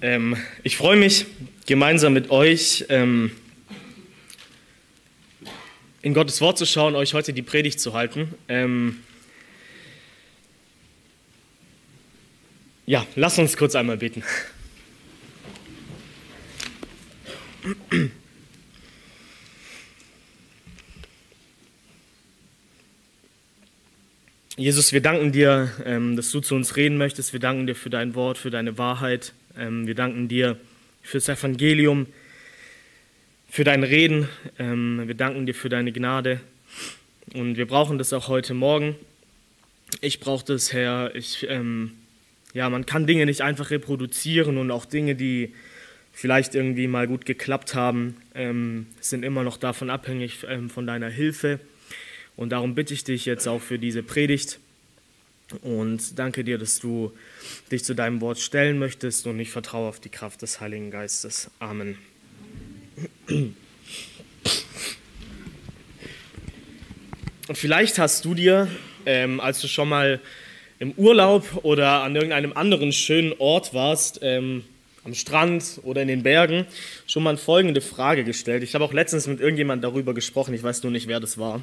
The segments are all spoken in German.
Ähm, ich freue mich, gemeinsam mit euch ähm, in Gottes Wort zu schauen, euch heute die Predigt zu halten. Ähm, ja, lass uns kurz einmal beten. Jesus, wir danken dir, ähm, dass du zu uns reden möchtest. Wir danken dir für dein Wort, für deine Wahrheit. Ähm, wir danken dir fürs Evangelium, für dein Reden. Ähm, wir danken dir für deine Gnade. Und wir brauchen das auch heute Morgen. Ich brauche das, Herr. Ich, ja, man kann Dinge nicht einfach reproduzieren und auch Dinge, die vielleicht irgendwie mal gut geklappt haben, sind immer noch davon abhängig von deiner Hilfe. Und darum bitte ich dich jetzt auch für diese Predigt und danke dir, dass du dich zu deinem Wort stellen möchtest und ich vertraue auf die Kraft des Heiligen Geistes. Amen. Und vielleicht hast du dir, ähm, als du schon mal im Urlaub oder an irgendeinem anderen schönen Ort warst, ähm, am Strand oder in den Bergen, schon mal folgende Frage gestellt. Ich habe auch letztens mit irgendjemandem darüber gesprochen, ich weiß nur nicht, wer das war.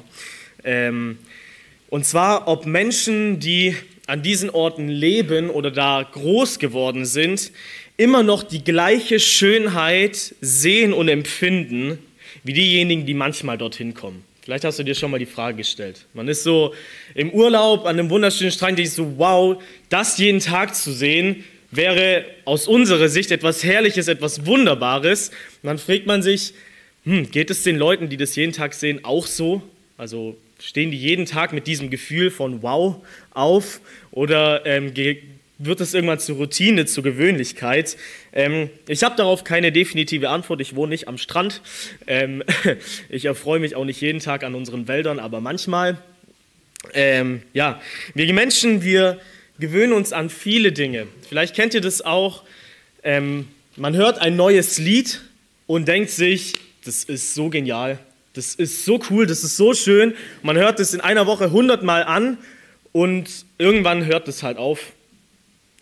Ähm, und zwar, ob Menschen, die an diesen Orten leben oder da groß geworden sind, immer noch die gleiche Schönheit sehen und empfinden wie diejenigen, die manchmal dorthin kommen. Vielleicht hast du dir schon mal die Frage gestellt. Man ist so im Urlaub an einem wunderschönen Strand, ich so, wow, das jeden Tag zu sehen, wäre aus unserer Sicht etwas Herrliches, etwas Wunderbares. Und dann fragt man sich, hm, geht es den Leuten, die das jeden Tag sehen, auch so? Also stehen die jeden Tag mit diesem Gefühl von Wow auf oder ähm, wird es irgendwann zur Routine, zur Gewöhnlichkeit? Ähm, ich habe darauf keine definitive Antwort. Ich wohne nicht am Strand. Ähm, ich erfreue mich auch nicht jeden Tag an unseren Wäldern, aber manchmal. Ähm, ja, wir Menschen, wir gewöhnen uns an viele Dinge. Vielleicht kennt ihr das auch. Ähm, man hört ein neues Lied und denkt sich, das ist so genial das ist so cool, das ist so schön. Man hört es in einer Woche hundertmal an und irgendwann hört es halt auf.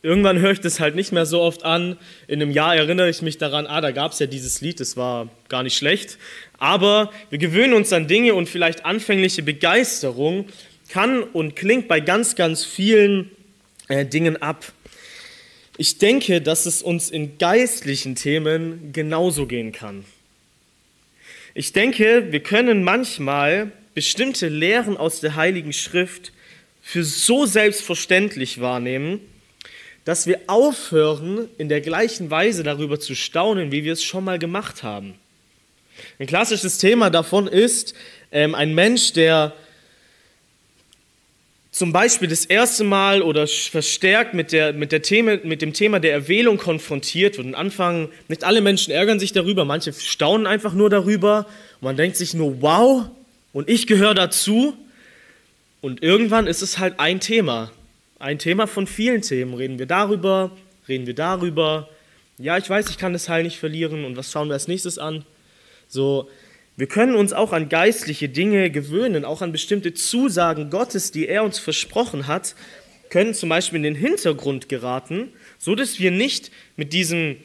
Irgendwann höre ich das halt nicht mehr so oft an. In einem Jahr erinnere ich mich daran, ah, da gab es ja dieses Lied, das war gar nicht schlecht. Aber wir gewöhnen uns an Dinge und vielleicht anfängliche Begeisterung kann und klingt bei ganz, ganz vielen äh, Dingen ab. Ich denke, dass es uns in geistlichen Themen genauso gehen kann. Ich denke, wir können manchmal bestimmte Lehren aus der Heiligen Schrift für so selbstverständlich wahrnehmen, dass wir aufhören, in der gleichen Weise darüber zu staunen, wie wir es schon mal gemacht haben. Ein klassisches Thema davon ist ähm, ein Mensch, der zum Beispiel das erste Mal oder verstärkt mit, der, mit, der Thema, mit dem Thema der Erwählung konfrontiert wird und anfangen, nicht alle Menschen ärgern sich darüber, manche staunen einfach nur darüber und man denkt sich nur, wow, und ich gehöre dazu. Und irgendwann ist es halt ein Thema, ein Thema von vielen Themen. Reden wir darüber, reden wir darüber. Ja, ich weiß, ich kann das Heil nicht verlieren und was schauen wir als nächstes an? So, wir können uns auch an geistliche Dinge gewöhnen, auch an bestimmte Zusagen Gottes, die er uns versprochen hat, können zum Beispiel in den Hintergrund geraten, so dass wir nicht mit diesem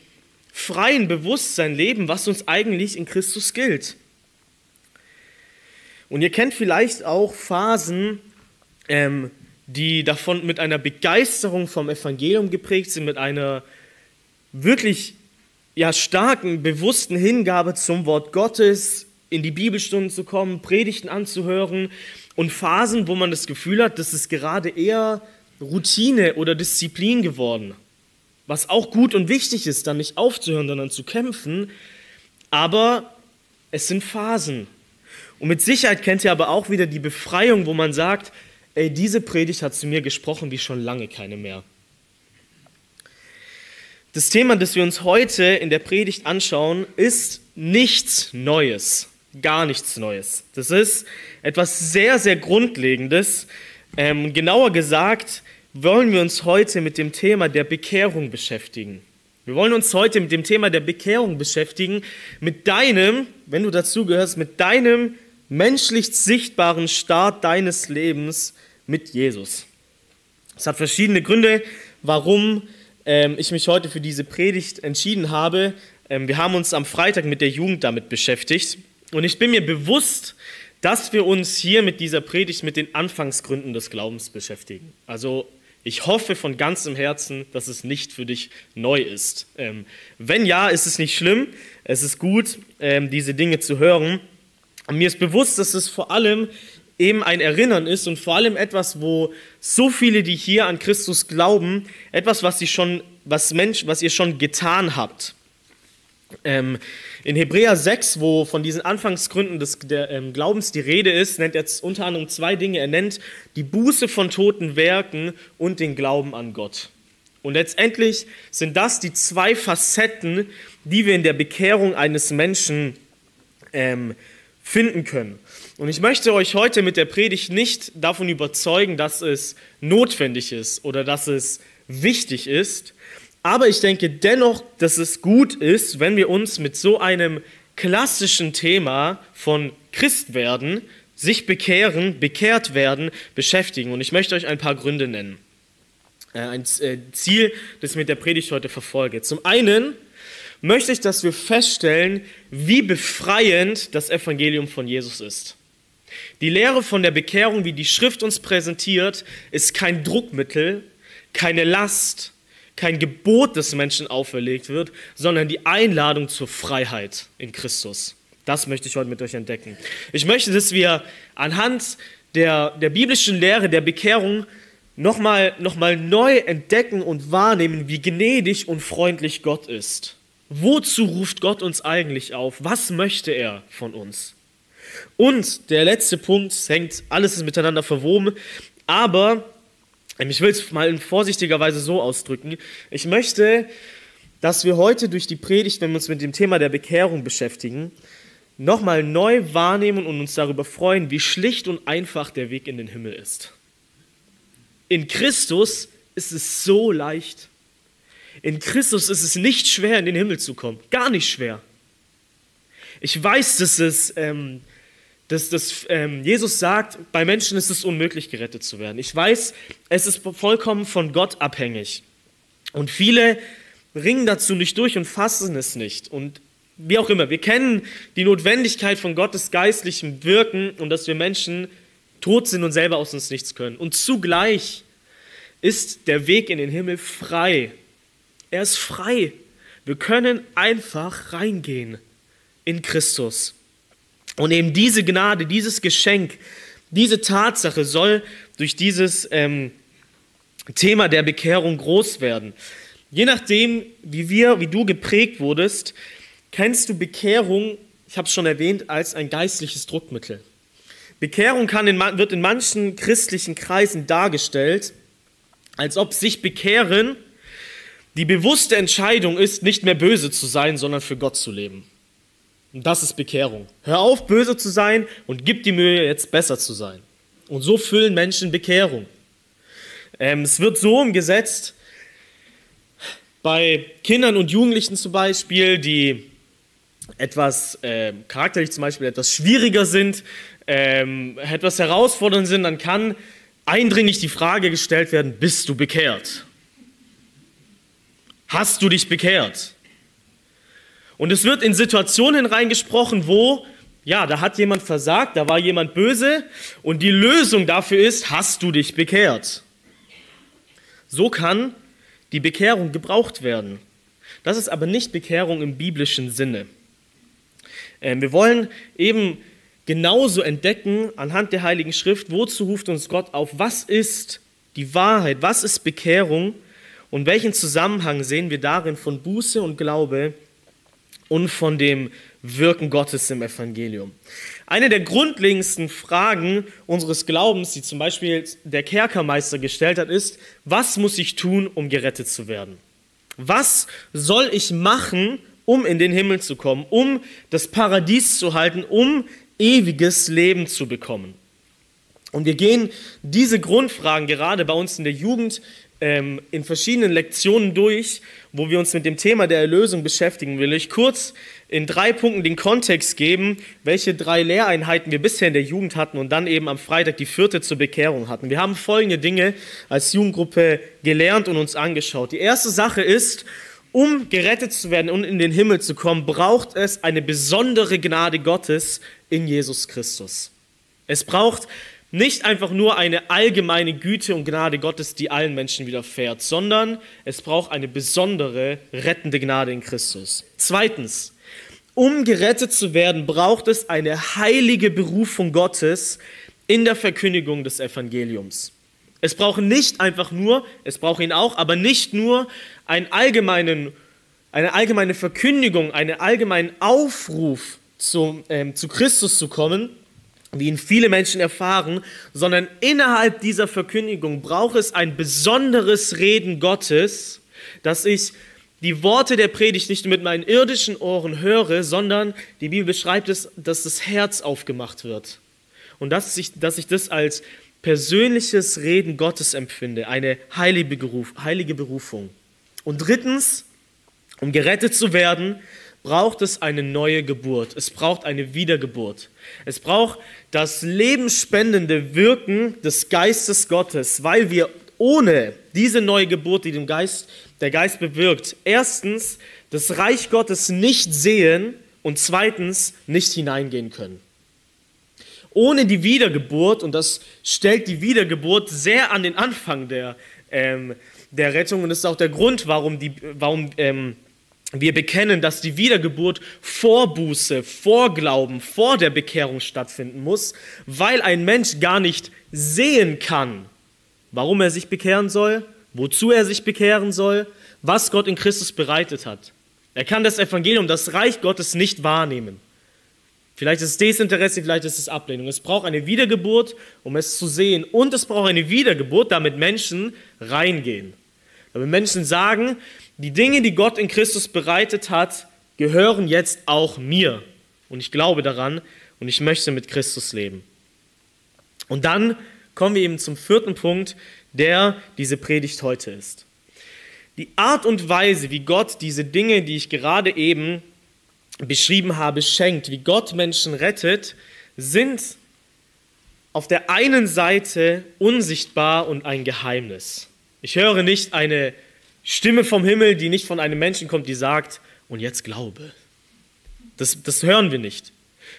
freien Bewusstsein leben, was uns eigentlich in Christus gilt. Und ihr kennt vielleicht auch Phasen, ähm, die davon mit einer Begeisterung vom Evangelium geprägt sind, mit einer wirklich ja, starken, bewussten Hingabe zum Wort Gottes, in die Bibelstunden zu kommen, Predigten anzuhören und Phasen, wo man das Gefühl hat, das ist gerade eher Routine oder Disziplin geworden. Was auch gut und wichtig ist, dann nicht aufzuhören, sondern zu kämpfen. Aber es sind Phasen. Und mit Sicherheit kennt ihr aber auch wieder die Befreiung, wo man sagt, ey, diese Predigt hat zu mir gesprochen wie schon lange keine mehr. Das Thema, das wir uns heute in der Predigt anschauen, ist nichts Neues gar nichts Neues. Das ist etwas sehr, sehr Grundlegendes. Ähm, genauer gesagt wollen wir uns heute mit dem Thema der Bekehrung beschäftigen. Wir wollen uns heute mit dem Thema der Bekehrung beschäftigen, mit deinem, wenn du dazu gehörst, mit deinem menschlich sichtbaren Start deines Lebens mit Jesus. Es hat verschiedene Gründe, warum ähm, ich mich heute für diese Predigt entschieden habe. Ähm, wir haben uns am Freitag mit der Jugend damit beschäftigt und ich bin mir bewusst, dass wir uns hier mit dieser Predigt mit den Anfangsgründen des Glaubens beschäftigen. Also ich hoffe von ganzem Herzen, dass es nicht für dich neu ist. Ähm, wenn ja, ist es nicht schlimm. Es ist gut, ähm, diese Dinge zu hören. Und mir ist bewusst, dass es vor allem eben ein Erinnern ist und vor allem etwas, wo so viele, die hier an Christus glauben, etwas, was, sie schon, was, Mensch, was ihr schon getan habt. Ähm, in Hebräer 6, wo von diesen Anfangsgründen des der, ähm, Glaubens die Rede ist, nennt er unter anderem zwei Dinge. Er nennt die Buße von toten Werken und den Glauben an Gott. Und letztendlich sind das die zwei Facetten, die wir in der Bekehrung eines Menschen ähm, finden können. Und ich möchte euch heute mit der Predigt nicht davon überzeugen, dass es notwendig ist oder dass es wichtig ist, aber ich denke dennoch, dass es gut ist, wenn wir uns mit so einem klassischen Thema von Christwerden, sich bekehren, bekehrt werden, beschäftigen. Und ich möchte euch ein paar Gründe nennen. Äh, ein äh, Ziel, das ich mit der Predigt heute verfolge. Zum einen möchte ich, dass wir feststellen, wie befreiend das Evangelium von Jesus ist. Die Lehre von der Bekehrung, wie die Schrift uns präsentiert, ist kein Druckmittel, keine Last, kein Gebot des Menschen auferlegt wird, sondern die Einladung zur Freiheit in Christus. Das möchte ich heute mit euch entdecken. Ich möchte, dass wir anhand der, der biblischen Lehre der Bekehrung nochmal noch mal neu entdecken und wahrnehmen, wie gnädig und freundlich Gott ist. Wozu ruft Gott uns eigentlich auf? Was möchte er von uns? Und der letzte Punkt, hängt alles miteinander verwoben, aber ich will es mal in vorsichtiger Weise so ausdrücken. Ich möchte, dass wir heute durch die Predigt, wenn wir uns mit dem Thema der Bekehrung beschäftigen, nochmal neu wahrnehmen und uns darüber freuen, wie schlicht und einfach der Weg in den Himmel ist. In Christus ist es so leicht. In Christus ist es nicht schwer, in den Himmel zu kommen. Gar nicht schwer. Ich weiß, dass es ähm, dass, dass ähm, Jesus sagt, bei Menschen ist es unmöglich, gerettet zu werden. Ich weiß, es ist vollkommen von Gott abhängig. Und viele ringen dazu nicht durch und fassen es nicht. Und wie auch immer, wir kennen die Notwendigkeit von Gottes geistlichem Wirken und dass wir Menschen tot sind und selber aus uns nichts können. Und zugleich ist der Weg in den Himmel frei. Er ist frei. Wir können einfach reingehen in Christus. Und eben diese Gnade, dieses Geschenk, diese Tatsache soll durch dieses ähm, Thema der Bekehrung groß werden. Je nachdem, wie wir, wie du geprägt wurdest, kennst du Bekehrung, ich habe es schon erwähnt, als ein geistliches Druckmittel. Bekehrung in, wird in manchen christlichen Kreisen dargestellt, als ob sich bekehren die bewusste Entscheidung ist, nicht mehr böse zu sein, sondern für Gott zu leben. Und das ist Bekehrung. Hör auf, böse zu sein und gib die Mühe, jetzt besser zu sein. Und so füllen Menschen Bekehrung. Ähm, es wird so umgesetzt, bei Kindern und Jugendlichen zum Beispiel, die etwas äh, charakterlich zum Beispiel etwas schwieriger sind, ähm, etwas herausfordernd sind, dann kann eindringlich die Frage gestellt werden, bist du bekehrt? Hast du dich bekehrt? Und es wird in Situationen reingesprochen, wo, ja, da hat jemand versagt, da war jemand böse und die Lösung dafür ist, hast du dich bekehrt. So kann die Bekehrung gebraucht werden. Das ist aber nicht Bekehrung im biblischen Sinne. Ähm, wir wollen eben genauso entdecken anhand der Heiligen Schrift, wozu ruft uns Gott auf, was ist die Wahrheit, was ist Bekehrung und welchen Zusammenhang sehen wir darin von Buße und Glaube und von dem Wirken Gottes im Evangelium. Eine der grundlegendsten Fragen unseres Glaubens, die zum Beispiel der Kerkermeister gestellt hat, ist, was muss ich tun, um gerettet zu werden? Was soll ich machen, um in den Himmel zu kommen, um das Paradies zu halten, um ewiges Leben zu bekommen? Und wir gehen diese Grundfragen gerade bei uns in der Jugend ähm, in verschiedenen Lektionen durch, wo wir uns mit dem Thema der Erlösung beschäftigen, will ich kurz in drei Punkten den Kontext geben, welche drei Lehreinheiten wir bisher in der Jugend hatten und dann eben am Freitag die vierte zur Bekehrung hatten. Wir haben folgende Dinge als Jugendgruppe gelernt und uns angeschaut. Die erste Sache ist, um gerettet zu werden und in den Himmel zu kommen, braucht es eine besondere Gnade Gottes in Jesus Christus. Es braucht nicht einfach nur eine allgemeine Güte und Gnade Gottes, die allen Menschen widerfährt, sondern es braucht eine besondere rettende Gnade in Christus. Zweitens, um gerettet zu werden, braucht es eine heilige Berufung Gottes in der Verkündigung des Evangeliums. Es braucht nicht einfach nur, es braucht ihn auch, aber nicht nur einen allgemeinen, eine allgemeine Verkündigung, einen allgemeinen Aufruf zu, ähm, zu Christus zu kommen, wie ihn viele Menschen erfahren, sondern innerhalb dieser Verkündigung braucht es ein besonderes Reden Gottes, dass ich die Worte der Predigt nicht mit meinen irdischen Ohren höre, sondern die Bibel beschreibt es, dass das Herz aufgemacht wird. Und dass ich, dass ich das als persönliches Reden Gottes empfinde, eine heilige, heilige Berufung. Und drittens, um gerettet zu werden, braucht es eine neue Geburt. Es braucht eine Wiedergeburt. Es braucht das lebensspendende Wirken des Geistes Gottes, weil wir ohne diese neue Geburt, die dem Geist, der Geist bewirkt, erstens das Reich Gottes nicht sehen und zweitens nicht hineingehen können. Ohne die Wiedergeburt, und das stellt die Wiedergeburt sehr an den Anfang der, ähm, der Rettung, und ist auch der Grund, warum, die, warum ähm, wir bekennen, dass die Wiedergeburt vor Buße, vor Glauben, vor der Bekehrung stattfinden muss, weil ein Mensch gar nicht sehen kann, warum er sich bekehren soll, wozu er sich bekehren soll, was Gott in Christus bereitet hat. Er kann das Evangelium, das Reich Gottes nicht wahrnehmen. Vielleicht ist es Desinteresse, vielleicht ist es Ablehnung. Es braucht eine Wiedergeburt, um es zu sehen. Und es braucht eine Wiedergeburt, damit Menschen reingehen. Damit Menschen sagen, die Dinge, die Gott in Christus bereitet hat, gehören jetzt auch mir. Und ich glaube daran und ich möchte mit Christus leben. Und dann kommen wir eben zum vierten Punkt, der diese Predigt heute ist. Die Art und Weise, wie Gott diese Dinge, die ich gerade eben beschrieben habe, schenkt, wie Gott Menschen rettet, sind auf der einen Seite unsichtbar und ein Geheimnis. Ich höre nicht eine Stimme vom Himmel, die nicht von einem Menschen kommt, die sagt, und jetzt glaube. Das, das hören wir nicht.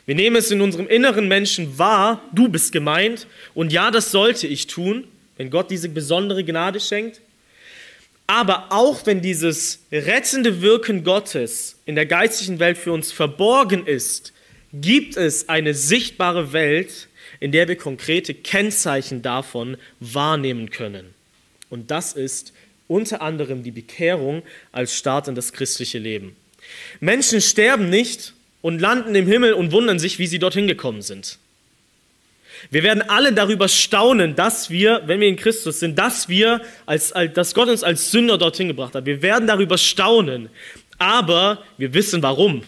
Wir nehmen es in unserem inneren Menschen wahr, du bist gemeint, und ja, das sollte ich tun, wenn Gott diese besondere Gnade schenkt. Aber auch wenn dieses rettende Wirken Gottes in der geistlichen Welt für uns verborgen ist, gibt es eine sichtbare Welt, in der wir konkrete Kennzeichen davon wahrnehmen können. Und das ist unter anderem die Bekehrung als Start in das christliche Leben. Menschen sterben nicht und landen im Himmel und wundern sich, wie sie dorthin gekommen sind. Wir werden alle darüber staunen, dass wir, wenn wir in Christus sind, dass wir, als, als, dass Gott uns als Sünder dorthin gebracht hat. Wir werden darüber staunen, aber wir wissen warum.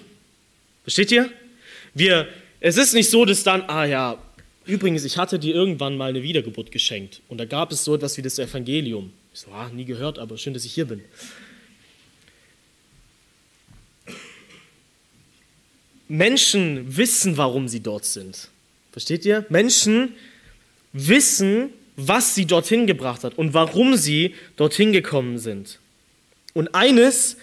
Versteht ihr? Wir, es ist nicht so, dass dann, ah ja, übrigens, ich hatte dir irgendwann mal eine Wiedergeburt geschenkt und da gab es so etwas wie das Evangelium. Ich so, ah, nie gehört, aber schön, dass ich hier bin. Menschen wissen, warum sie dort sind. Versteht ihr? Menschen wissen, was sie dorthin gebracht hat und warum sie dorthin gekommen sind. Und eines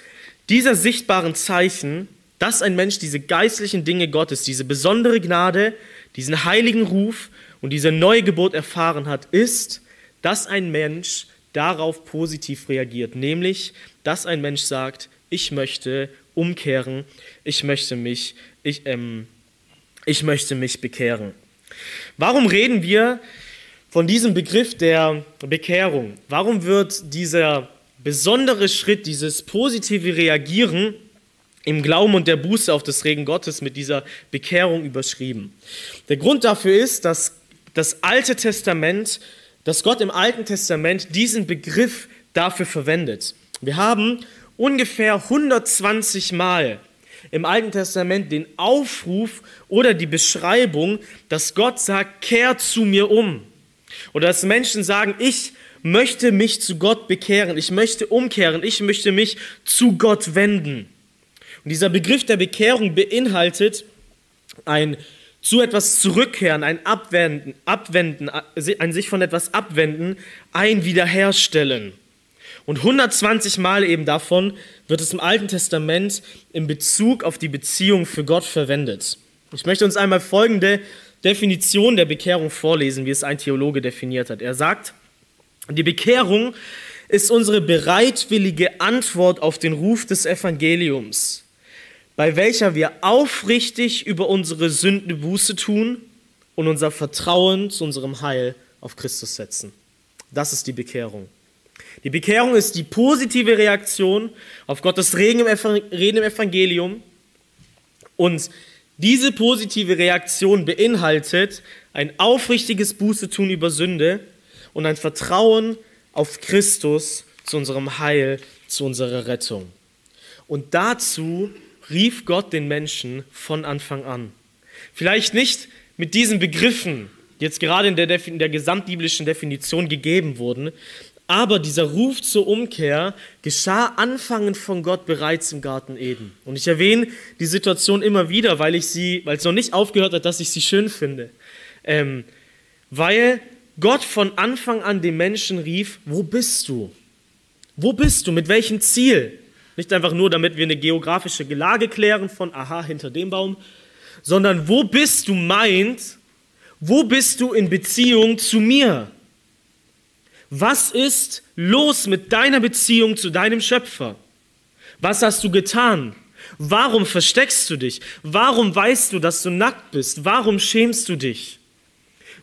dieser sichtbaren Zeichen, dass ein Mensch diese geistlichen Dinge Gottes, diese besondere Gnade, diesen heiligen Ruf und diese Neugeburt erfahren hat, ist, dass ein Mensch darauf positiv reagiert, nämlich dass ein Mensch sagt, ich möchte umkehren, ich möchte mich, ich, ähm, ich möchte mich bekehren. Warum reden wir von diesem Begriff der Bekehrung? Warum wird dieser besondere Schritt, dieses positive Reagieren im Glauben und der Buße auf das Regen Gottes mit dieser Bekehrung überschrieben? Der Grund dafür ist, dass das Alte Testament dass Gott im Alten Testament diesen Begriff dafür verwendet. Wir haben ungefähr 120 Mal im Alten Testament den Aufruf oder die Beschreibung, dass Gott sagt, kehr zu mir um. Oder dass Menschen sagen, ich möchte mich zu Gott bekehren, ich möchte umkehren, ich möchte mich zu Gott wenden. Und dieser Begriff der Bekehrung beinhaltet ein zu etwas zurückkehren, ein Abwenden, Abwenden, ein sich von etwas abwenden, ein Wiederherstellen. Und 120 Mal eben davon wird es im Alten Testament in Bezug auf die Beziehung für Gott verwendet. Ich möchte uns einmal folgende Definition der Bekehrung vorlesen, wie es ein Theologe definiert hat. Er sagt, die Bekehrung ist unsere bereitwillige Antwort auf den Ruf des Evangeliums bei welcher wir aufrichtig über unsere Sünden Buße tun und unser Vertrauen zu unserem Heil auf Christus setzen. Das ist die Bekehrung. Die Bekehrung ist die positive Reaktion auf Gottes Reden im Evangelium und diese positive Reaktion beinhaltet ein aufrichtiges Bußetun über Sünde und ein Vertrauen auf Christus zu unserem Heil, zu unserer Rettung. Und dazu rief Gott den Menschen von Anfang an. Vielleicht nicht mit diesen Begriffen, die jetzt gerade in der, in der gesamtbiblischen Definition gegeben wurden, aber dieser Ruf zur Umkehr geschah anfangend von Gott bereits im Garten Eden. Und ich erwähne die Situation immer wieder, weil ich sie, weil es noch nicht aufgehört hat, dass ich sie schön finde. Ähm, weil Gott von Anfang an den Menschen rief, wo bist du? Wo bist du? Mit welchem Ziel? Nicht einfach nur, damit wir eine geografische Lage klären von, aha, hinter dem Baum, sondern wo bist du meint, wo bist du in Beziehung zu mir? Was ist los mit deiner Beziehung zu deinem Schöpfer? Was hast du getan? Warum versteckst du dich? Warum weißt du, dass du nackt bist? Warum schämst du dich?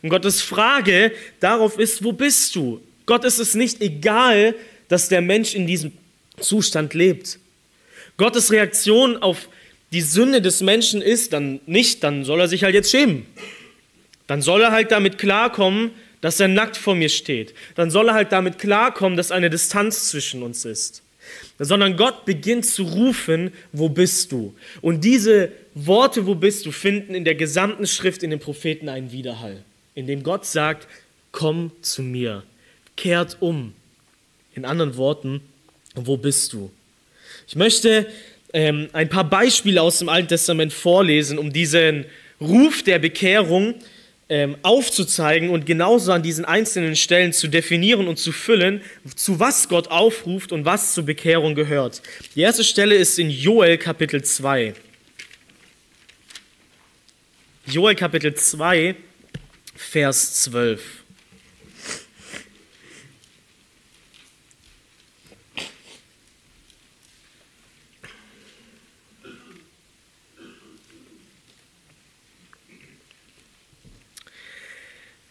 Und Gottes Frage darauf ist, wo bist du? Gott ist es nicht egal, dass der Mensch in diesem Zustand lebt. Gottes Reaktion auf die Sünde des Menschen ist dann nicht, dann soll er sich halt jetzt schämen. Dann soll er halt damit klarkommen, dass er nackt vor mir steht. Dann soll er halt damit klarkommen, dass eine Distanz zwischen uns ist. Sondern Gott beginnt zu rufen, wo bist du? Und diese Worte, wo bist du, finden in der gesamten Schrift in den Propheten einen Widerhall, in dem Gott sagt, komm zu mir, kehrt um. In anderen Worten, wo bist du? Ich möchte ähm, ein paar Beispiele aus dem Alten Testament vorlesen, um diesen Ruf der Bekehrung ähm, aufzuzeigen und genauso an diesen einzelnen Stellen zu definieren und zu füllen, zu was Gott aufruft und was zur Bekehrung gehört. Die erste Stelle ist in Joel Kapitel 2. Joel Kapitel 2, Vers 12.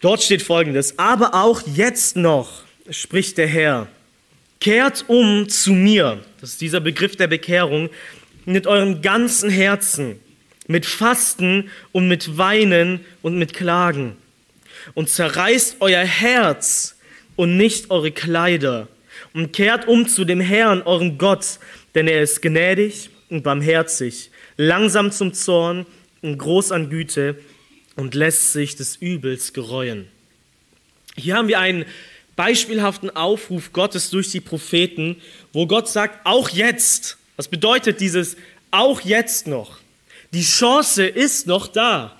Dort steht folgendes, aber auch jetzt noch, spricht der Herr, kehrt um zu mir, das ist dieser Begriff der Bekehrung, mit eurem ganzen Herzen, mit Fasten und mit Weinen und mit Klagen. Und zerreißt euer Herz und nicht eure Kleider. Und kehrt um zu dem Herrn, eurem Gott, denn er ist gnädig und barmherzig, langsam zum Zorn und groß an Güte und lässt sich des Übels gereuen. Hier haben wir einen beispielhaften Aufruf Gottes durch die Propheten, wo Gott sagt, auch jetzt, was bedeutet dieses auch jetzt noch? Die Chance ist noch da.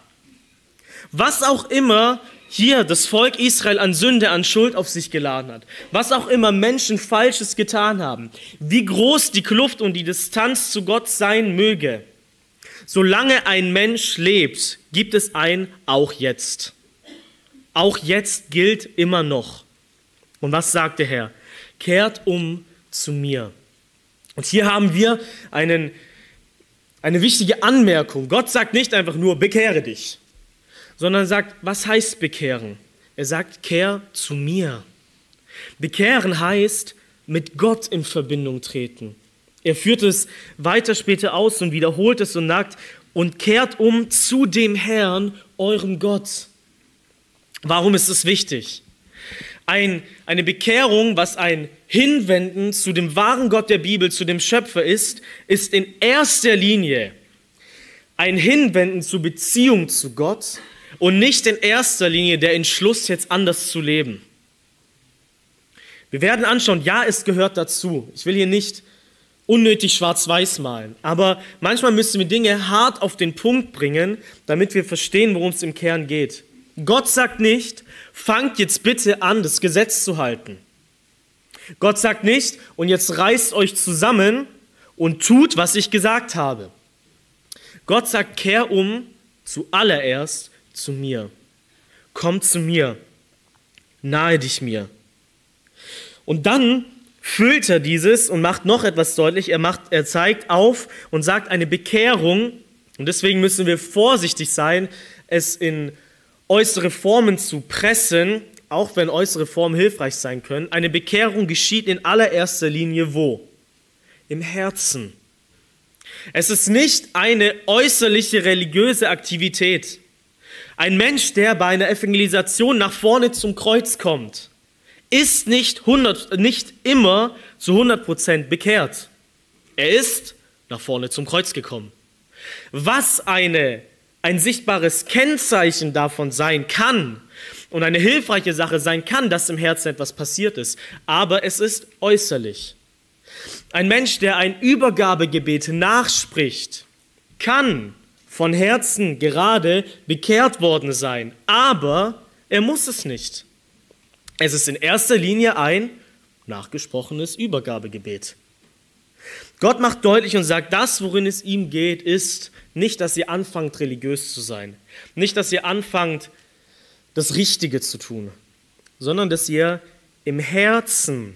Was auch immer hier das Volk Israel an Sünde, an Schuld auf sich geladen hat, was auch immer Menschen Falsches getan haben, wie groß die Kluft und die Distanz zu Gott sein möge, Solange ein Mensch lebt, gibt es ein auch jetzt. Auch jetzt gilt immer noch. Und was sagt der Herr? Kehrt um zu mir. Und hier haben wir einen, eine wichtige Anmerkung. Gott sagt nicht einfach nur, bekehre dich, sondern sagt, was heißt bekehren? Er sagt, kehr zu mir. Bekehren heißt, mit Gott in Verbindung treten. Er führt es weiter später aus und wiederholt es und sagt, und kehrt um zu dem Herrn, eurem Gott. Warum ist es wichtig? Ein, eine Bekehrung, was ein Hinwenden zu dem wahren Gott der Bibel, zu dem Schöpfer ist, ist in erster Linie ein Hinwenden zur Beziehung zu Gott und nicht in erster Linie der Entschluss, jetzt anders zu leben. Wir werden anschauen, ja, es gehört dazu. Ich will hier nicht unnötig schwarz-weiß malen, aber manchmal müssen wir Dinge hart auf den Punkt bringen, damit wir verstehen, worum es im Kern geht. Gott sagt nicht, fangt jetzt bitte an, das Gesetz zu halten. Gott sagt nicht, und jetzt reißt euch zusammen und tut, was ich gesagt habe. Gott sagt, kehr um zuallererst zu mir. Komm zu mir, nahe dich mir. Und dann füllt er dieses und macht noch etwas deutlich. Er, macht, er zeigt auf und sagt eine Bekehrung. Und deswegen müssen wir vorsichtig sein, es in äußere Formen zu pressen, auch wenn äußere Formen hilfreich sein können. Eine Bekehrung geschieht in allererster Linie wo? Im Herzen. Es ist nicht eine äußerliche religiöse Aktivität. Ein Mensch, der bei einer Evangelisation nach vorne zum Kreuz kommt, ist nicht, 100, nicht immer zu 100% bekehrt. Er ist nach vorne zum Kreuz gekommen. Was eine, ein sichtbares Kennzeichen davon sein kann und eine hilfreiche Sache sein kann, dass im Herzen etwas passiert ist, aber es ist äußerlich. Ein Mensch, der ein Übergabegebet nachspricht, kann von Herzen gerade bekehrt worden sein, aber er muss es nicht. Es ist in erster Linie ein nachgesprochenes Übergabegebet. Gott macht deutlich und sagt, das, worin es ihm geht, ist nicht, dass ihr anfangt, religiös zu sein, nicht, dass ihr anfangt, das Richtige zu tun, sondern dass ihr im Herzen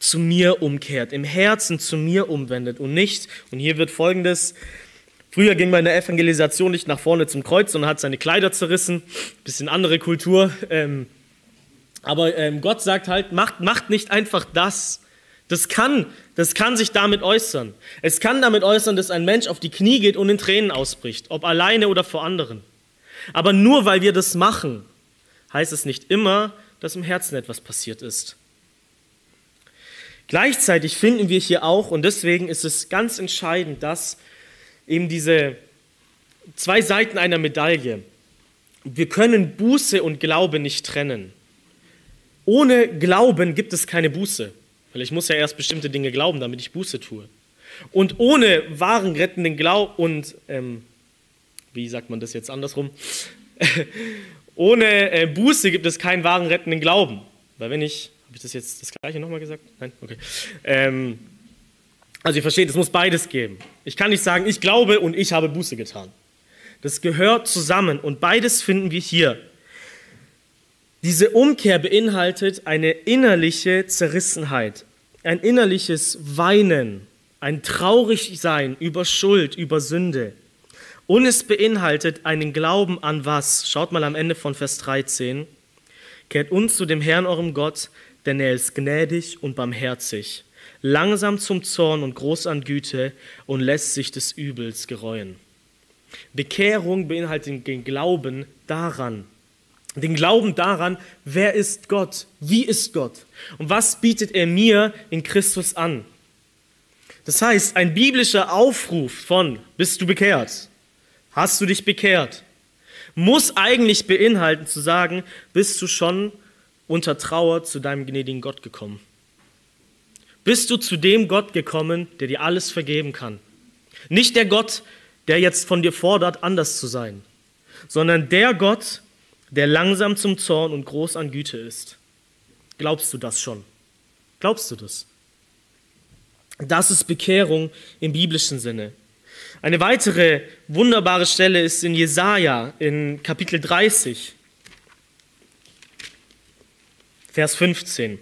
zu mir umkehrt, im Herzen zu mir umwendet und nicht, und hier wird folgendes, früher ging man in der Evangelisation nicht nach vorne zum Kreuz, sondern hat seine Kleider zerrissen, bisschen andere Kultur, ähm, aber ähm, Gott sagt halt, macht, macht nicht einfach das. Das kann, das kann sich damit äußern. Es kann damit äußern, dass ein Mensch auf die Knie geht und in Tränen ausbricht, ob alleine oder vor anderen. Aber nur weil wir das machen, heißt es nicht immer, dass im Herzen etwas passiert ist. Gleichzeitig finden wir hier auch, und deswegen ist es ganz entscheidend, dass eben diese zwei Seiten einer Medaille, wir können Buße und Glaube nicht trennen. Ohne Glauben gibt es keine Buße, weil ich muss ja erst bestimmte Dinge glauben, damit ich Buße tue. Und ohne wahren rettenden Glauben und, ähm, wie sagt man das jetzt andersrum, ohne äh, Buße gibt es keinen wahren rettenden Glauben. Weil wenn ich, habe ich das jetzt das gleiche nochmal gesagt? Nein? Okay. Ähm, also ihr versteht, es muss beides geben. Ich kann nicht sagen, ich glaube und ich habe Buße getan. Das gehört zusammen und beides finden wir hier. Diese Umkehr beinhaltet eine innerliche Zerrissenheit, ein innerliches Weinen, ein Traurigsein über Schuld, über Sünde. Und es beinhaltet einen Glauben an was? Schaut mal am Ende von Vers 13. Kehrt uns zu dem Herrn eurem Gott, denn er ist gnädig und barmherzig, langsam zum Zorn und groß an Güte und lässt sich des Übels gereuen. Bekehrung beinhaltet den Glauben daran, den Glauben daran, wer ist Gott, wie ist Gott und was bietet er mir in Christus an. Das heißt, ein biblischer Aufruf von, bist du bekehrt? Hast du dich bekehrt? Muss eigentlich beinhalten zu sagen, bist du schon unter Trauer zu deinem gnädigen Gott gekommen? Bist du zu dem Gott gekommen, der dir alles vergeben kann? Nicht der Gott, der jetzt von dir fordert, anders zu sein, sondern der Gott, der langsam zum Zorn und groß an Güte ist. Glaubst du das schon? Glaubst du das? Das ist Bekehrung im biblischen Sinne. Eine weitere wunderbare Stelle ist in Jesaja in Kapitel 30, Vers 15.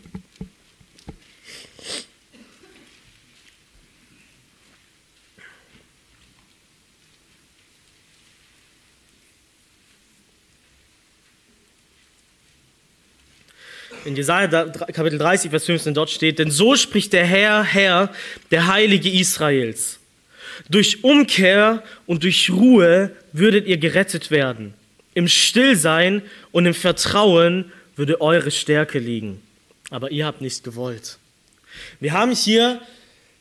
in Jesaja Kapitel 30, Vers 15 dort steht, denn so spricht der Herr, Herr, der Heilige Israels. Durch Umkehr und durch Ruhe würdet ihr gerettet werden. Im Stillsein und im Vertrauen würde eure Stärke liegen. Aber ihr habt nicht gewollt. Wir haben hier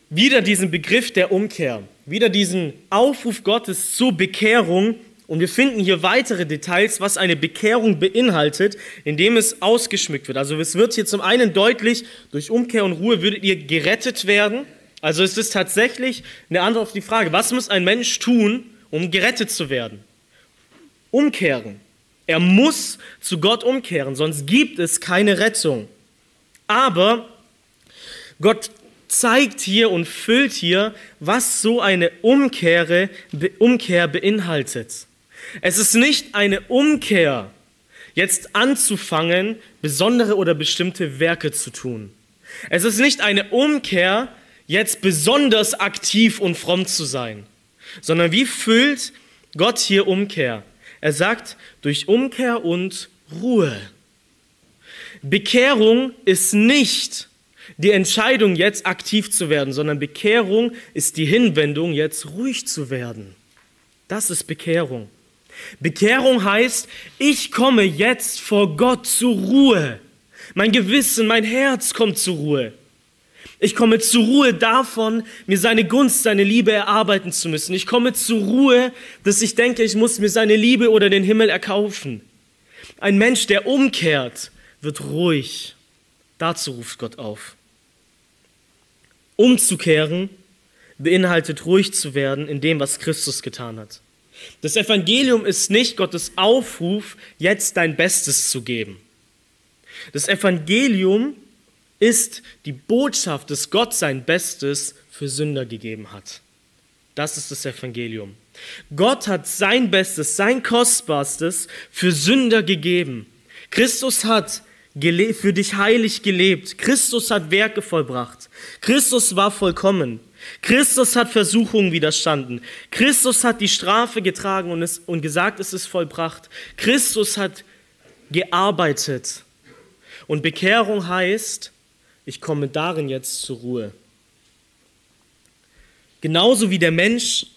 wieder diesen Begriff der Umkehr, wieder diesen Aufruf Gottes zur Bekehrung Und wir finden hier weitere Details, was eine Bekehrung beinhaltet, indem es ausgeschmückt wird. Also es wird hier zum einen deutlich, durch Umkehr und Ruhe würdet ihr gerettet werden. Also es ist tatsächlich eine Antwort auf die Frage, was muss ein Mensch tun, um gerettet zu werden? Umkehren. Er muss zu Gott umkehren, sonst gibt es keine Rettung. Aber Gott zeigt hier und füllt hier, was so eine Umkehre, Umkehr beinhaltet. Es ist nicht eine Umkehr, jetzt anzufangen, besondere oder bestimmte Werke zu tun. Es ist nicht eine Umkehr, jetzt besonders aktiv und fromm zu sein, sondern wie füllt Gott hier Umkehr? Er sagt, durch Umkehr und Ruhe. Bekehrung ist nicht die Entscheidung, jetzt aktiv zu werden, sondern Bekehrung ist die Hinwendung, jetzt ruhig zu werden. Das ist Bekehrung. Bekehrung heißt, ich komme jetzt vor Gott zur Ruhe. Mein Gewissen, mein Herz kommt zur Ruhe. Ich komme zur Ruhe davon, mir seine Gunst, seine Liebe erarbeiten zu müssen. Ich komme zur Ruhe, dass ich denke, ich muss mir seine Liebe oder den Himmel erkaufen. Ein Mensch, der umkehrt, wird ruhig. Dazu ruft Gott auf. Umzukehren beinhaltet ruhig zu werden in dem, was Christus getan hat. Das Evangelium ist nicht Gottes Aufruf, jetzt dein Bestes zu geben. Das Evangelium ist die Botschaft, dass Gott sein Bestes für Sünder gegeben hat. Das ist das Evangelium. Gott hat sein Bestes, sein Kostbarstes für Sünder gegeben. Christus hat für dich heilig gelebt. Christus hat Werke vollbracht. Christus war vollkommen. Christus hat Versuchungen widerstanden. Christus hat die Strafe getragen und, es, und gesagt, es ist vollbracht. Christus hat gearbeitet. Und Bekehrung heißt, ich komme darin jetzt zur Ruhe. Genauso wie der Mensch,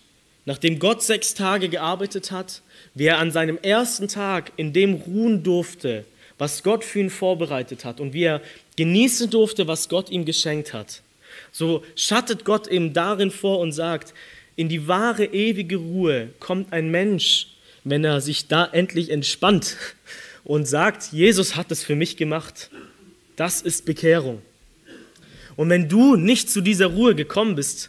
nachdem Gott sechs Tage gearbeitet hat, wie er an seinem ersten Tag in dem ruhen durfte, was Gott für ihn vorbereitet hat und wie er genießen durfte, was Gott ihm geschenkt hat. So schattet Gott eben darin vor und sagt, in die wahre ewige Ruhe kommt ein Mensch, wenn er sich da endlich entspannt und sagt, Jesus hat es für mich gemacht. Das ist Bekehrung. Und wenn du nicht zu dieser Ruhe gekommen bist,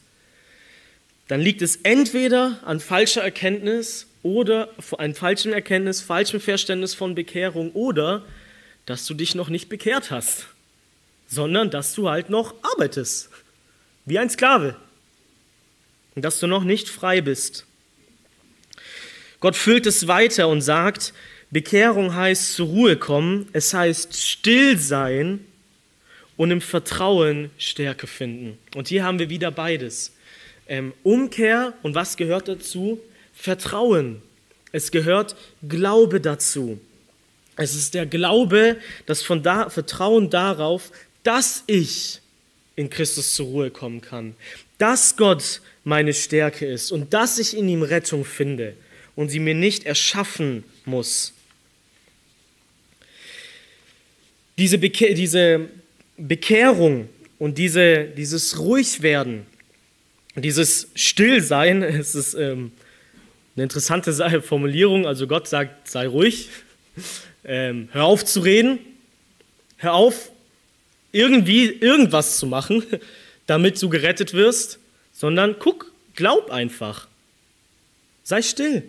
dann liegt es entweder an falscher Erkenntnis oder an falschem Erkenntnis, falschem Verständnis von Bekehrung oder dass du dich noch nicht bekehrt hast, sondern dass du halt noch arbeitest, wie ein Sklave, und dass du noch nicht frei bist. Gott füllt es weiter und sagt, Bekehrung heißt zur Ruhe kommen, es heißt still sein und im Vertrauen Stärke finden. Und hier haben wir wieder beides. Ähm, Umkehr und was gehört dazu? Vertrauen. Es gehört Glaube dazu. Es ist der Glaube, das von da, Vertrauen darauf, dass ich in Christus zur Ruhe kommen kann, dass Gott meine Stärke ist und dass ich in ihm Rettung finde und sie mir nicht erschaffen muss. Diese, Beke diese Bekehrung und diese, dieses Ruhigwerden, dieses Stillsein, es ist ähm, eine interessante Formulierung, also Gott sagt, sei ruhig, ähm, hör auf zu reden, hör auf, irgendwie irgendwas zu machen, damit du gerettet wirst, sondern guck, glaub einfach. Sei still.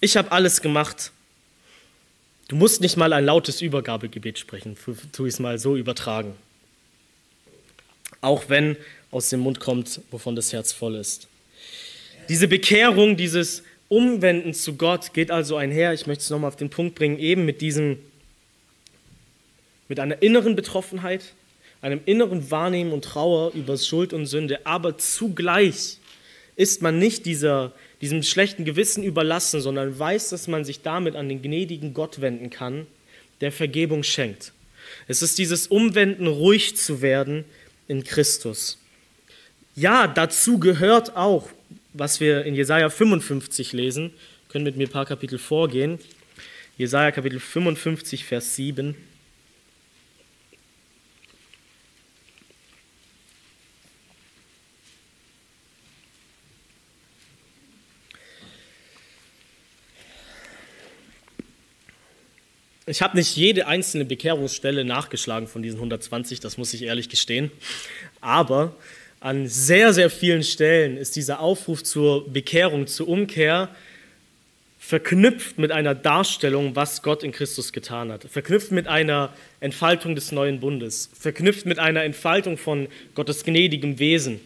Ich habe alles gemacht. Du musst nicht mal ein lautes Übergabegebet sprechen, tu ich es mal so übertragen. Auch wenn aus dem Mund kommt, wovon das Herz voll ist. Diese Bekehrung, dieses Umwenden zu Gott geht also einher, ich möchte es nochmal auf den Punkt bringen, eben mit diesem, mit einer inneren Betroffenheit, einem inneren Wahrnehmen und Trauer über Schuld und Sünde, aber zugleich ist man nicht dieser, diesem schlechten Gewissen überlassen, sondern weiß, dass man sich damit an den gnädigen Gott wenden kann, der Vergebung schenkt. Es ist dieses Umwenden, ruhig zu werden in Christus. Ja, dazu gehört auch, was wir in Jesaja 55 lesen, können mit mir ein paar Kapitel vorgehen. Jesaja Kapitel 55, Vers 7. Ich habe nicht jede einzelne Bekehrungsstelle nachgeschlagen von diesen 120, das muss ich ehrlich gestehen. Aber an sehr, sehr vielen Stellen ist dieser Aufruf zur Bekehrung, zur Umkehr verknüpft mit einer Darstellung, was Gott in Christus getan hat, verknüpft mit einer Entfaltung des neuen Bundes, verknüpft mit einer Entfaltung von Gottes gnädigem Wesen.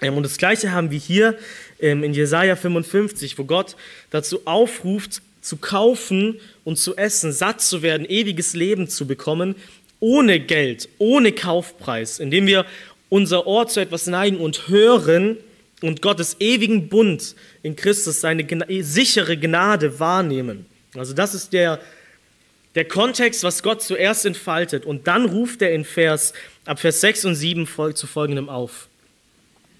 Ähm, und das Gleiche haben wir hier ähm, in Jesaja 55, wo Gott dazu aufruft, zu kaufen und zu essen, satt zu werden, ewiges Leben zu bekommen, ohne Geld, ohne Kaufpreis, indem wir unser Ohr zu etwas neigen und hören, und Gottes ewigen Bund in Christus, seine sichere Gnade wahrnehmen. Also das ist der, der Kontext, was Gott zuerst entfaltet. Und dann ruft er in Vers, ab Vers 6 und 7 zu folgendem auf.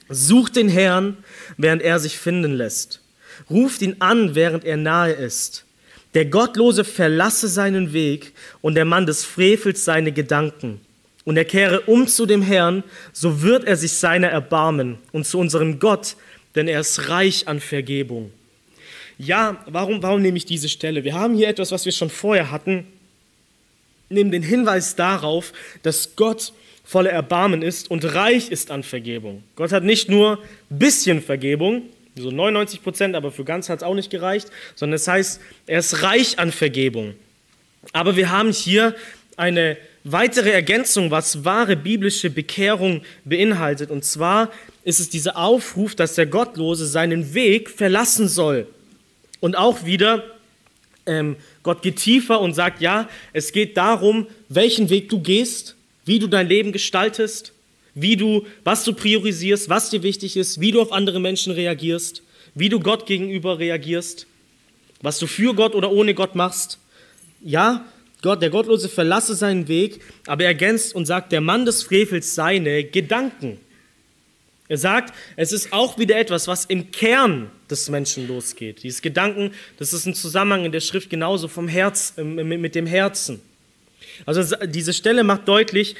Sucht den Herrn, während er sich finden lässt. Ruft ihn an, während er nahe ist. Der Gottlose verlasse seinen Weg und der Mann des Frevels seine Gedanken und er kehre um zu dem Herrn, so wird er sich seiner erbarmen und zu unserem Gott, denn er ist reich an Vergebung. Ja, warum, warum nehme ich diese Stelle? Wir haben hier etwas, was wir schon vorher hatten, neben den Hinweis darauf, dass Gott voller Erbarmen ist und reich ist an Vergebung. Gott hat nicht nur ein bisschen Vergebung, so 99 Prozent, aber für ganz hat es auch nicht gereicht, sondern es heißt, er ist reich an Vergebung. Aber wir haben hier eine weitere Ergänzung, was wahre biblische Bekehrung beinhaltet. Und zwar ist es dieser Aufruf, dass der Gottlose seinen Weg verlassen soll. Und auch wieder, ähm, Gott geht tiefer und sagt, ja, es geht darum, welchen Weg du gehst, wie du dein Leben gestaltest, wie du, was du priorisierst, was dir wichtig ist, wie du auf andere Menschen reagierst, wie du Gott gegenüber reagierst, was du für Gott oder ohne Gott machst. Ja, Gott, der Gottlose verlasse seinen Weg, aber er ergänzt und sagt, der Mann des Frevels seine Gedanken. Er sagt, es ist auch wieder etwas, was im Kern des Menschen losgeht. Dieses Gedanken, das ist ein Zusammenhang in der Schrift genauso vom Herz, mit dem Herzen. Also diese Stelle macht deutlich,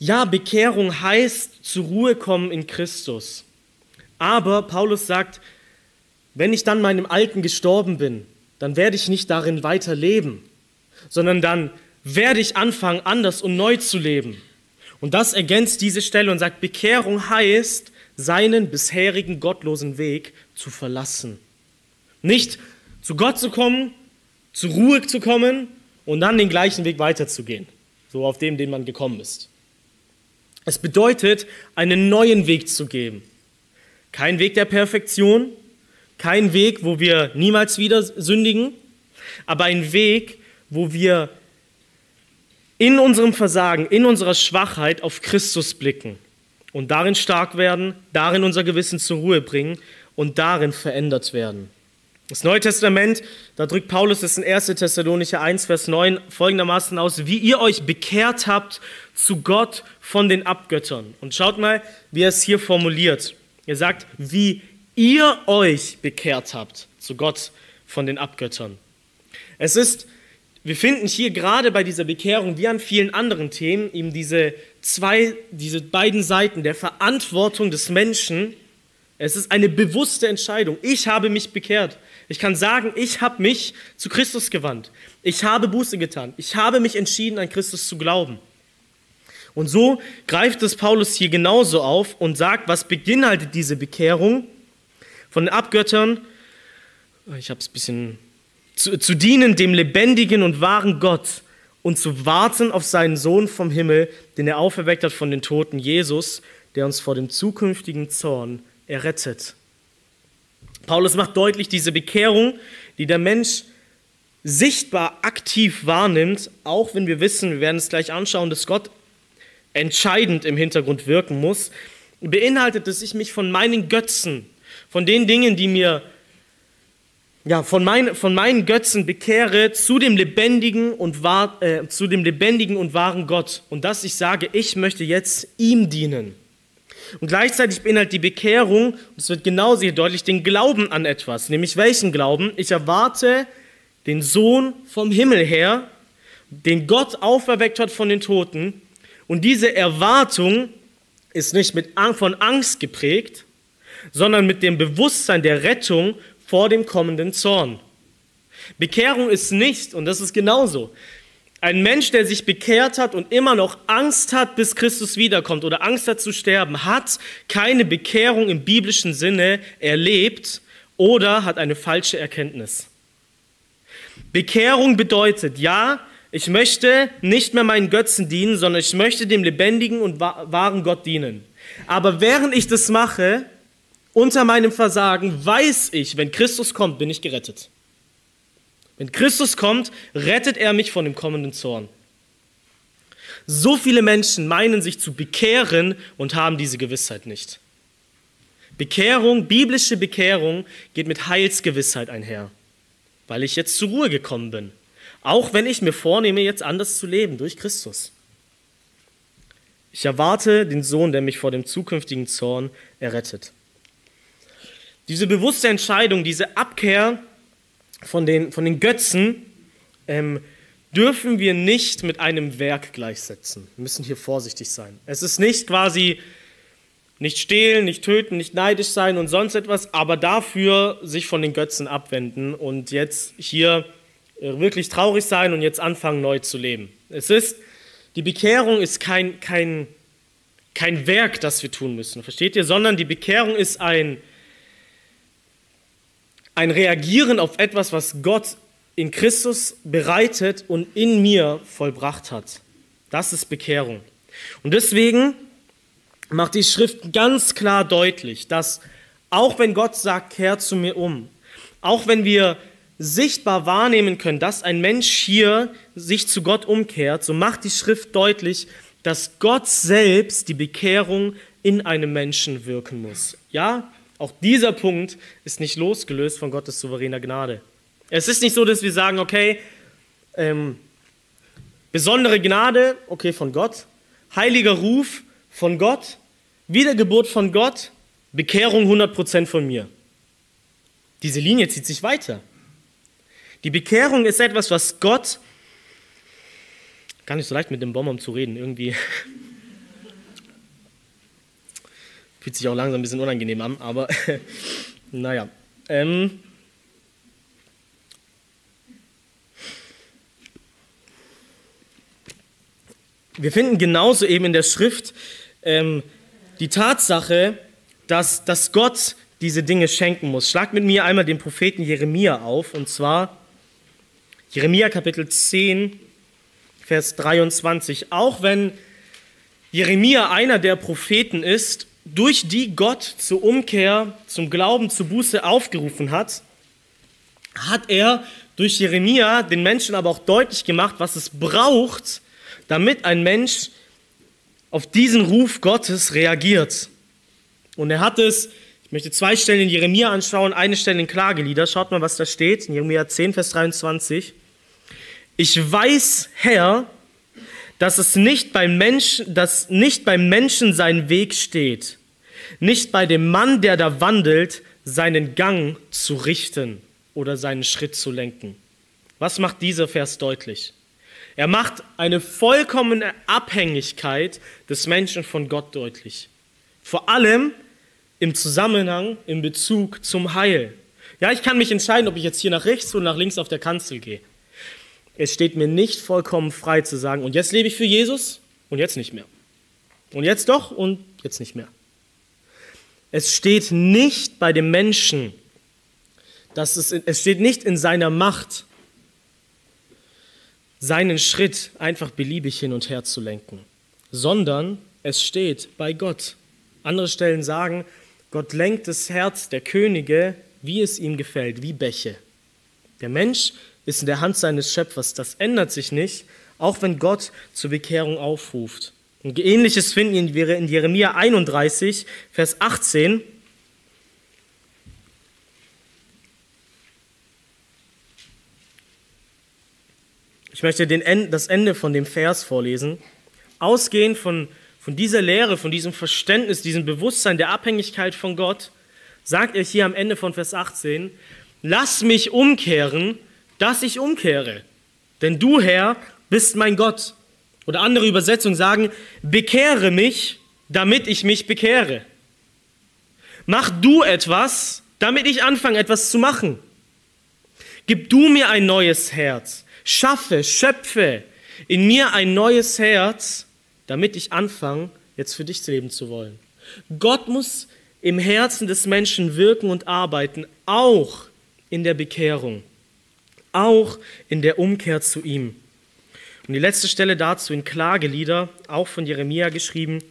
ja, Bekehrung heißt zur Ruhe kommen in Christus. Aber Paulus sagt, wenn ich dann meinem Alten gestorben bin, dann werde ich nicht darin weiter leben sondern dann werde ich anfangen, anders und neu zu leben. Und das ergänzt diese Stelle und sagt, Bekehrung heißt, seinen bisherigen gottlosen Weg zu verlassen. Nicht zu Gott zu kommen, zur Ruhe zu kommen und dann den gleichen Weg weiterzugehen, so auf dem, den man gekommen ist. Es bedeutet, einen neuen Weg zu geben. Kein Weg der Perfektion, kein Weg, wo wir niemals wieder sündigen, aber ein Weg, wo wir in unserem Versagen, in unserer Schwachheit auf Christus blicken und darin stark werden, darin unser Gewissen zur Ruhe bringen und darin verändert werden. Das Neue Testament, da drückt Paulus es in 1. Thessalonicher 1, Vers 9 folgendermaßen aus, wie ihr euch bekehrt habt zu Gott von den Abgöttern. Und schaut mal, wie er es hier formuliert. Er sagt, wie ihr euch bekehrt habt zu Gott von den Abgöttern. Es ist wir finden hier gerade bei dieser Bekehrung, wie an vielen anderen Themen, eben diese zwei, diese beiden Seiten der Verantwortung des Menschen. Es ist eine bewusste Entscheidung. Ich habe mich bekehrt. Ich kann sagen, ich habe mich zu Christus gewandt. Ich habe Buße getan. Ich habe mich entschieden, an Christus zu glauben. Und so greift es Paulus hier genauso auf und sagt, was beinhaltet diese Bekehrung von den Abgöttern. Ich habe es ein bisschen zu, zu dienen dem lebendigen und wahren Gott und zu warten auf seinen Sohn vom Himmel, den er auferweckt hat von den Toten, Jesus, der uns vor dem zukünftigen Zorn errettet. Paulus macht deutlich, diese Bekehrung, die der Mensch sichtbar aktiv wahrnimmt, auch wenn wir wissen, wir werden es gleich anschauen, dass Gott entscheidend im Hintergrund wirken muss, beinhaltet, dass ich mich von meinen Götzen, von den Dingen, die mir ja, von, mein, von meinen Götzen bekehre zu dem lebendigen und wahr, äh, zu dem lebendigen und wahren Gott und dass ich sage, ich möchte jetzt ihm dienen. Und gleichzeitig beinhaltet die Bekehrung, und es wird genauso hier deutlich, den Glauben an etwas. Nämlich welchen Glauben? Ich erwarte den Sohn vom Himmel her, den Gott auferweckt hat von den Toten. Und diese Erwartung ist nicht mit, von Angst geprägt, sondern mit dem Bewusstsein der Rettung vor dem kommenden Zorn. Bekehrung ist nicht, und das ist genauso, ein Mensch, der sich bekehrt hat und immer noch Angst hat, bis Christus wiederkommt oder Angst hat zu sterben, hat keine Bekehrung im biblischen Sinne erlebt oder hat eine falsche Erkenntnis. Bekehrung bedeutet, ja, ich möchte nicht mehr meinen Götzen dienen, sondern ich möchte dem lebendigen und wahren Gott dienen. Aber während ich das mache, unter meinem Versagen, weiß ich, wenn Christus kommt, bin ich gerettet. Wenn Christus kommt, rettet er mich von dem kommenden Zorn. So viele Menschen meinen sich zu bekehren und haben diese Gewissheit nicht. Bekehrung, biblische Bekehrung geht mit Heilsgewissheit einher, weil ich jetzt zur Ruhe gekommen bin. Auch wenn ich mir vornehme, jetzt anders zu leben durch Christus. Ich erwarte den Sohn, der mich vor dem zukünftigen Zorn errettet. Diese bewusste Entscheidung, diese Abkehr von den, von den Götzen ähm, dürfen wir nicht mit einem Werk gleichsetzen. Wir müssen hier vorsichtig sein. Es ist nicht quasi nicht stehlen, nicht töten, nicht neidisch sein und sonst etwas, aber dafür sich von den Götzen abwenden und jetzt hier wirklich traurig sein und jetzt anfangen neu zu leben. Es ist, die Bekehrung ist kein, kein, kein Werk, das wir tun müssen, versteht ihr? Sondern die Bekehrung ist ein, ein Reagieren auf etwas, was Gott in Christus bereitet und in mir vollbracht hat. Das ist Bekehrung. Und deswegen macht die Schrift ganz klar deutlich, dass auch wenn Gott sagt, kehr zu mir um, auch wenn wir sichtbar wahrnehmen können, dass ein Mensch hier sich zu Gott umkehrt, so macht die Schrift deutlich, dass Gott selbst die Bekehrung in einem Menschen wirken muss. Ja, auch dieser Punkt ist nicht losgelöst von Gottes souveräner Gnade. Es ist nicht so, dass wir sagen, okay, ähm, besondere Gnade, okay, von Gott, heiliger Ruf von Gott, Wiedergeburt von Gott, Bekehrung 100% von mir. Diese Linie zieht sich weiter. Die Bekehrung ist etwas, was Gott, gar nicht so leicht mit dem Bonbon zu reden, irgendwie Fühlt sich auch langsam ein bisschen unangenehm an, aber naja. Ähm, wir finden genauso eben in der Schrift ähm, die Tatsache, dass, dass Gott diese Dinge schenken muss. Schlag mit mir einmal den Propheten Jeremia auf, und zwar Jeremia Kapitel 10, Vers 23. Auch wenn Jeremia einer der Propheten ist, durch die Gott zur Umkehr, zum Glauben, zur Buße aufgerufen hat, hat er durch Jeremia den Menschen aber auch deutlich gemacht, was es braucht, damit ein Mensch auf diesen Ruf Gottes reagiert. Und er hat es, ich möchte zwei Stellen in Jeremia anschauen, eine Stelle in Klagelieder. Schaut mal, was da steht, in Jeremia 10, Vers 23. Ich weiß, Herr, dass es nicht beim Menschen, dass nicht beim Menschen sein Weg steht, nicht bei dem Mann, der da wandelt, seinen Gang zu richten oder seinen Schritt zu lenken. Was macht dieser Vers deutlich? Er macht eine vollkommene Abhängigkeit des Menschen von Gott deutlich. Vor allem im Zusammenhang, im Bezug zum Heil. Ja, ich kann mich entscheiden, ob ich jetzt hier nach rechts oder nach links auf der Kanzel gehe. Es steht mir nicht vollkommen frei zu sagen, und jetzt lebe ich für Jesus und jetzt nicht mehr. Und jetzt doch und jetzt nicht mehr. Es steht nicht bei dem Menschen, dass es, es steht nicht in seiner Macht, seinen Schritt einfach beliebig hin und her zu lenken, sondern es steht bei Gott. Andere Stellen sagen, Gott lenkt das Herz der Könige, wie es ihm gefällt, wie Bäche. Der Mensch ist in der Hand seines Schöpfers. Das ändert sich nicht, auch wenn Gott zur Bekehrung aufruft. Und ähnliches finden wir in Jeremia 31, Vers 18. Ich möchte den, das Ende von dem Vers vorlesen. Ausgehend von, von dieser Lehre, von diesem Verständnis, diesem Bewusstsein der Abhängigkeit von Gott, sagt er hier am Ende von Vers 18, lass mich umkehren dass ich umkehre. Denn du, Herr, bist mein Gott. Oder andere Übersetzungen sagen, bekehre mich, damit ich mich bekehre. Mach du etwas, damit ich anfange, etwas zu machen. Gib du mir ein neues Herz. Schaffe, schöpfe in mir ein neues Herz, damit ich anfange, jetzt für dich leben zu wollen. Gott muss im Herzen des Menschen wirken und arbeiten, auch in der Bekehrung, auch in der Umkehr zu ihm. Und die letzte Stelle dazu in Klagelieder, auch von Jeremia geschrieben.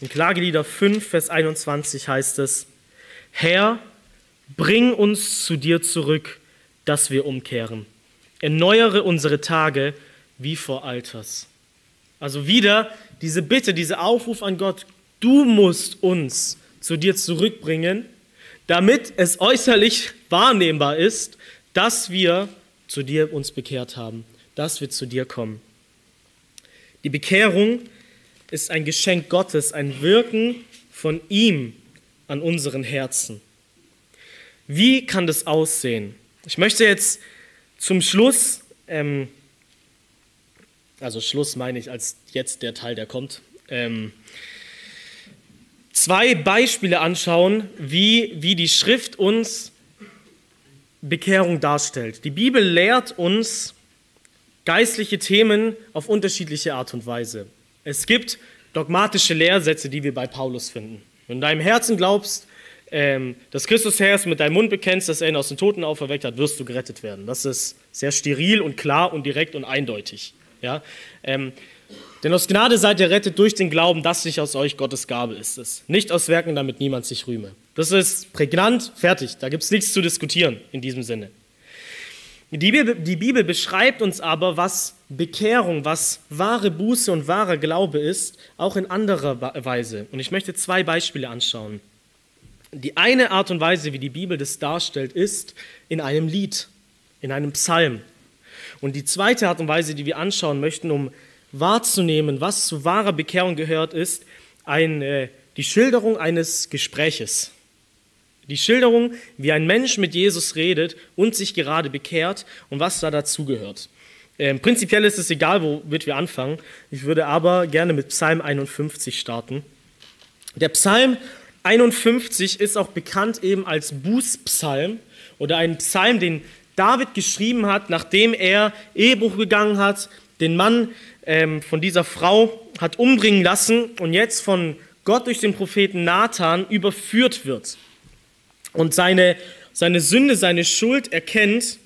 In Klagelieder 5, Vers 21 heißt es, Herr, bring uns zu dir zurück, dass wir umkehren. Erneuere unsere Tage wie vor Alters. Also wieder diese Bitte, dieser Aufruf an Gott, du musst uns zu dir zurückbringen, damit es äußerlich wahrnehmbar ist, dass wir zu dir uns bekehrt haben dass wir zu dir kommen. Die Bekehrung ist ein Geschenk Gottes, ein Wirken von ihm an unseren Herzen. Wie kann das aussehen? Ich möchte jetzt zum Schluss, ähm, also Schluss meine ich als jetzt der Teil, der kommt, ähm, zwei Beispiele anschauen, wie, wie die Schrift uns Bekehrung darstellt. Die Bibel lehrt uns, geistliche Themen auf unterschiedliche Art und Weise. Es gibt dogmatische Lehrsätze, die wir bei Paulus finden. Wenn du deinem Herzen glaubst, ähm, dass Christus Herr ist, mit deinem Mund bekennst, dass er ihn aus den Toten auferweckt hat, wirst du gerettet werden. Das ist sehr steril und klar und direkt und eindeutig. Ja? Ähm, denn aus Gnade seid ihr rettet durch den Glauben, dass sich aus euch Gottes Gabe ist es. Nicht aus Werken, damit niemand sich rühme. Das ist prägnant, fertig. Da gibt es nichts zu diskutieren in diesem Sinne. Die Bibel, die Bibel beschreibt uns aber, was Bekehrung, was wahre Buße und wahrer Glaube ist, auch in anderer Weise. Und ich möchte zwei Beispiele anschauen. Die eine Art und Weise, wie die Bibel das darstellt, ist in einem Lied, in einem Psalm. Und die zweite Art und Weise, die wir anschauen möchten, um wahrzunehmen, was zu wahrer Bekehrung gehört, ist ein, äh, die Schilderung eines Gespräches. Die Schilderung, wie ein Mensch mit Jesus redet und sich gerade bekehrt und was da dazugehört. Ähm, prinzipiell ist es egal, womit wir anfangen. Ich würde aber gerne mit Psalm 51 starten. Der Psalm 51 ist auch bekannt eben als Bußpsalm oder ein Psalm, den David geschrieben hat, nachdem er Ehebruch gegangen hat, den Mann ähm, von dieser Frau hat umbringen lassen und jetzt von Gott durch den Propheten Nathan überführt wird und seine, seine Sünde, seine Schuld erkennt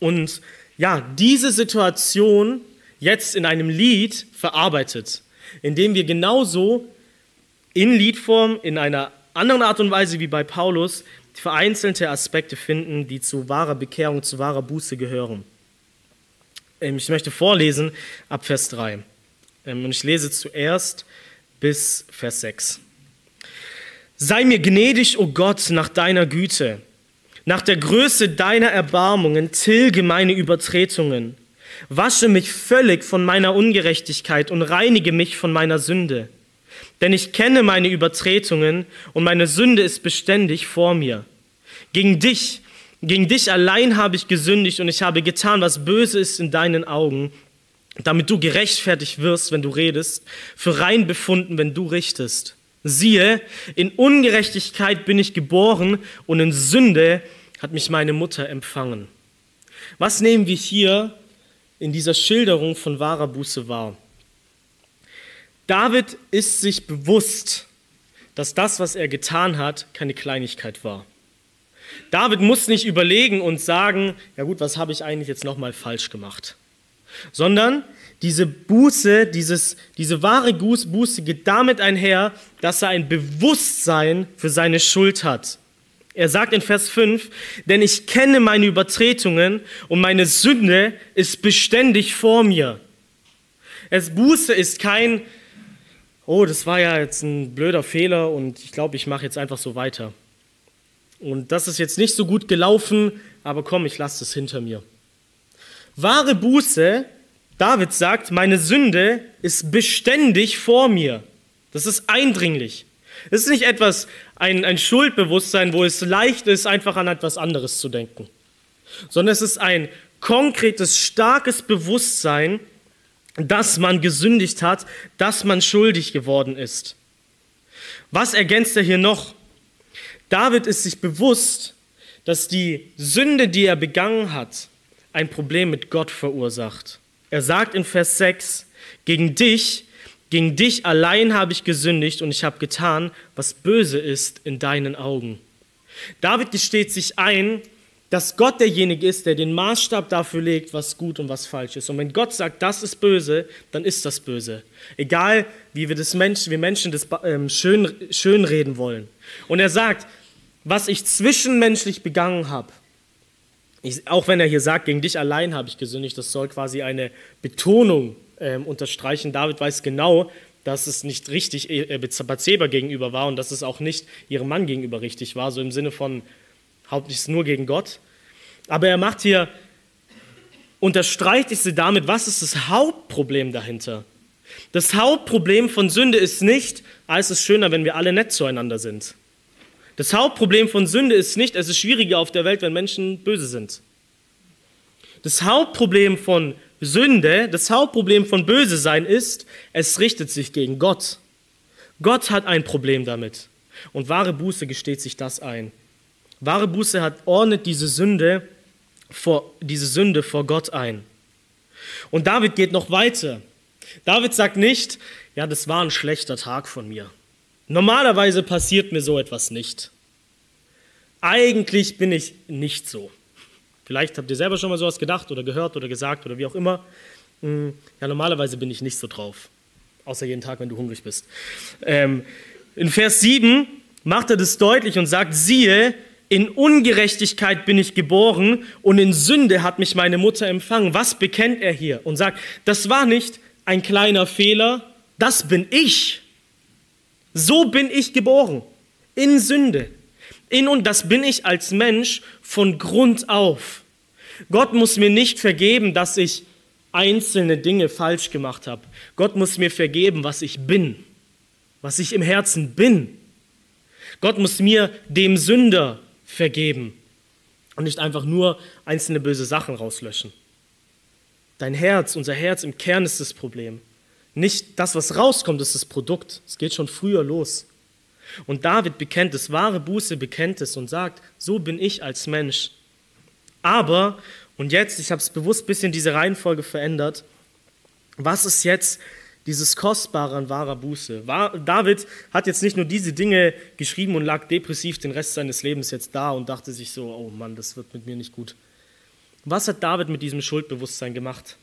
und ja, diese Situation jetzt in einem Lied verarbeitet, indem wir genauso in Liedform, in einer anderen Art und Weise wie bei Paulus, vereinzelte Aspekte finden, die zu wahrer Bekehrung, zu wahrer Buße gehören. Ähm, ich möchte vorlesen ab Vers 3. Ähm, und ich lese zuerst bis Vers 6. Sei mir gnädig, o oh Gott, nach deiner Güte. Nach der Größe deiner Erbarmungen tilge meine Übertretungen. Wasche mich völlig von meiner Ungerechtigkeit und reinige mich von meiner Sünde. Denn ich kenne meine Übertretungen und meine Sünde ist beständig vor mir. Gegen dich, gegen dich allein habe ich gesündigt und ich habe getan, was böse ist in deinen Augen, damit du gerechtfertigt wirst, wenn du redest, für rein befunden, wenn du richtest. Siehe, in Ungerechtigkeit bin ich geboren und in Sünde hat mich meine Mutter empfangen. Was nehmen wir hier in dieser Schilderung von wahrer Buße wahr? David ist sich bewusst, dass das, was er getan hat, keine Kleinigkeit war. David muss nicht überlegen und sagen, ja gut, was habe ich eigentlich jetzt nochmal falsch gemacht? Sondern diese Buße, dieses, diese wahre Buße geht damit einher, dass er ein Bewusstsein für seine Schuld hat. Er sagt in Vers 5, denn ich kenne meine Übertretungen und meine Sünde ist beständig vor mir. Es Buße ist kein, oh, das war ja jetzt ein blöder Fehler und ich glaube, ich mache jetzt einfach so weiter. Und das ist jetzt nicht so gut gelaufen, aber komm, ich lasse es hinter mir. Wahre Buße David sagt, meine Sünde ist beständig vor mir. Das ist eindringlich. Es ist nicht etwas, ein, ein Schuldbewusstsein, wo es leicht ist, einfach an etwas anderes zu denken, sondern es ist ein konkretes, starkes Bewusstsein, dass man gesündigt hat, dass man schuldig geworden ist. Was ergänzt er hier noch? David ist sich bewusst, dass die Sünde, die er begangen hat, ein Problem mit Gott verursacht. Er sagt in Vers 6, gegen dich, gegen dich allein habe ich gesündigt und ich habe getan, was böse ist in deinen Augen. David gesteht sich ein, dass Gott derjenige ist, der den Maßstab dafür legt, was gut und was falsch ist. Und wenn Gott sagt, das ist böse, dann ist das böse. Egal, wie wir, das Menschen, wir Menschen das ähm, schön, schön reden wollen. Und er sagt, was ich zwischenmenschlich begangen habe, ich, auch wenn er hier sagt, gegen dich allein habe ich gesündigt, das soll quasi eine Betonung ähm, unterstreichen. David weiß genau, dass es nicht richtig äh, Bathseba gegenüber war und dass es auch nicht ihrem Mann gegenüber richtig war, so im Sinne von hauptsächlich nur gegen Gott. Aber er macht hier, unterstreicht sie damit, was ist das Hauptproblem dahinter? Das Hauptproblem von Sünde ist nicht, ah, es ist schöner, wenn wir alle nett zueinander sind. Das Hauptproblem von Sünde ist nicht, es ist schwieriger auf der Welt, wenn Menschen böse sind. Das Hauptproblem von Sünde, das Hauptproblem von Böse sein ist, es richtet sich gegen Gott. Gott hat ein Problem damit. Und wahre Buße gesteht sich das ein. Wahre Buße hat, ordnet diese Sünde, vor, diese Sünde vor Gott ein. Und David geht noch weiter. David sagt nicht, ja, das war ein schlechter Tag von mir. Normalerweise passiert mir so etwas nicht. Eigentlich bin ich nicht so. Vielleicht habt ihr selber schon mal sowas gedacht oder gehört oder gesagt oder wie auch immer. Hm, ja, normalerweise bin ich nicht so drauf. Außer jeden Tag, wenn du hungrig bist. Ähm, in Vers 7 macht er das deutlich und sagt, siehe, in Ungerechtigkeit bin ich geboren und in Sünde hat mich meine Mutter empfangen. Was bekennt er hier? Und sagt, das war nicht ein kleiner Fehler, das bin ich. So bin ich geboren, in Sünde. In und das bin ich als Mensch von Grund auf. Gott muss mir nicht vergeben, dass ich einzelne Dinge falsch gemacht habe. Gott muss mir vergeben, was ich bin, was ich im Herzen bin. Gott muss mir dem Sünder vergeben und nicht einfach nur einzelne böse Sachen rauslöschen. Dein Herz, unser Herz im Kern ist das Problem. Nicht das, was rauskommt, ist das Produkt. Es geht schon früher los. Und David bekennt es, wahre Buße bekennt es und sagt, so bin ich als Mensch. Aber, und jetzt, ich habe es bewusst ein bisschen diese Reihenfolge verändert, was ist jetzt dieses Kostbare an wahrer Buße? David hat jetzt nicht nur diese Dinge geschrieben und lag depressiv den Rest seines Lebens jetzt da und dachte sich so, oh Mann, das wird mit mir nicht gut. Was hat David mit diesem Schuldbewusstsein gemacht?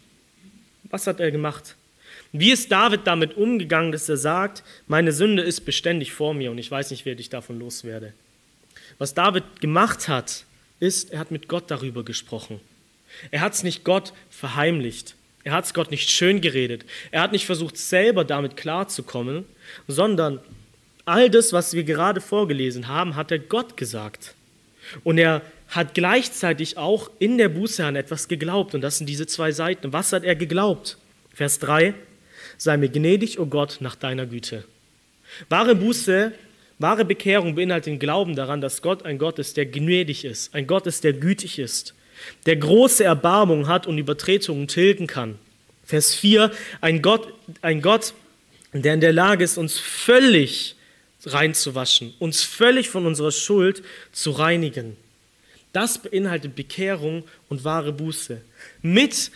Was hat er gemacht? Wie ist David damit umgegangen, dass er sagt, meine Sünde ist beständig vor mir und ich weiß nicht, wer ich davon loswerde? Was David gemacht hat, ist, er hat mit Gott darüber gesprochen. Er hat es nicht Gott verheimlicht. Er hat es Gott nicht schön geredet. Er hat nicht versucht, selber damit klarzukommen, sondern all das, was wir gerade vorgelesen haben, hat er Gott gesagt. Und er hat gleichzeitig auch in der Buße an etwas geglaubt. Und das sind diese zwei Seiten. Was hat er geglaubt? Vers 3 sei mir gnädig, o oh Gott, nach deiner Güte. Wahre Buße, wahre Bekehrung beinhaltet den Glauben daran, dass Gott ein Gott ist, der gnädig ist, ein Gott ist, der gütig ist, der große Erbarmung hat und Übertretungen tilgen kann. Vers 4, ein Gott, ein Gott, der in der Lage ist, uns völlig reinzuwaschen, uns völlig von unserer Schuld zu reinigen. Das beinhaltet Bekehrung und wahre Buße. Mit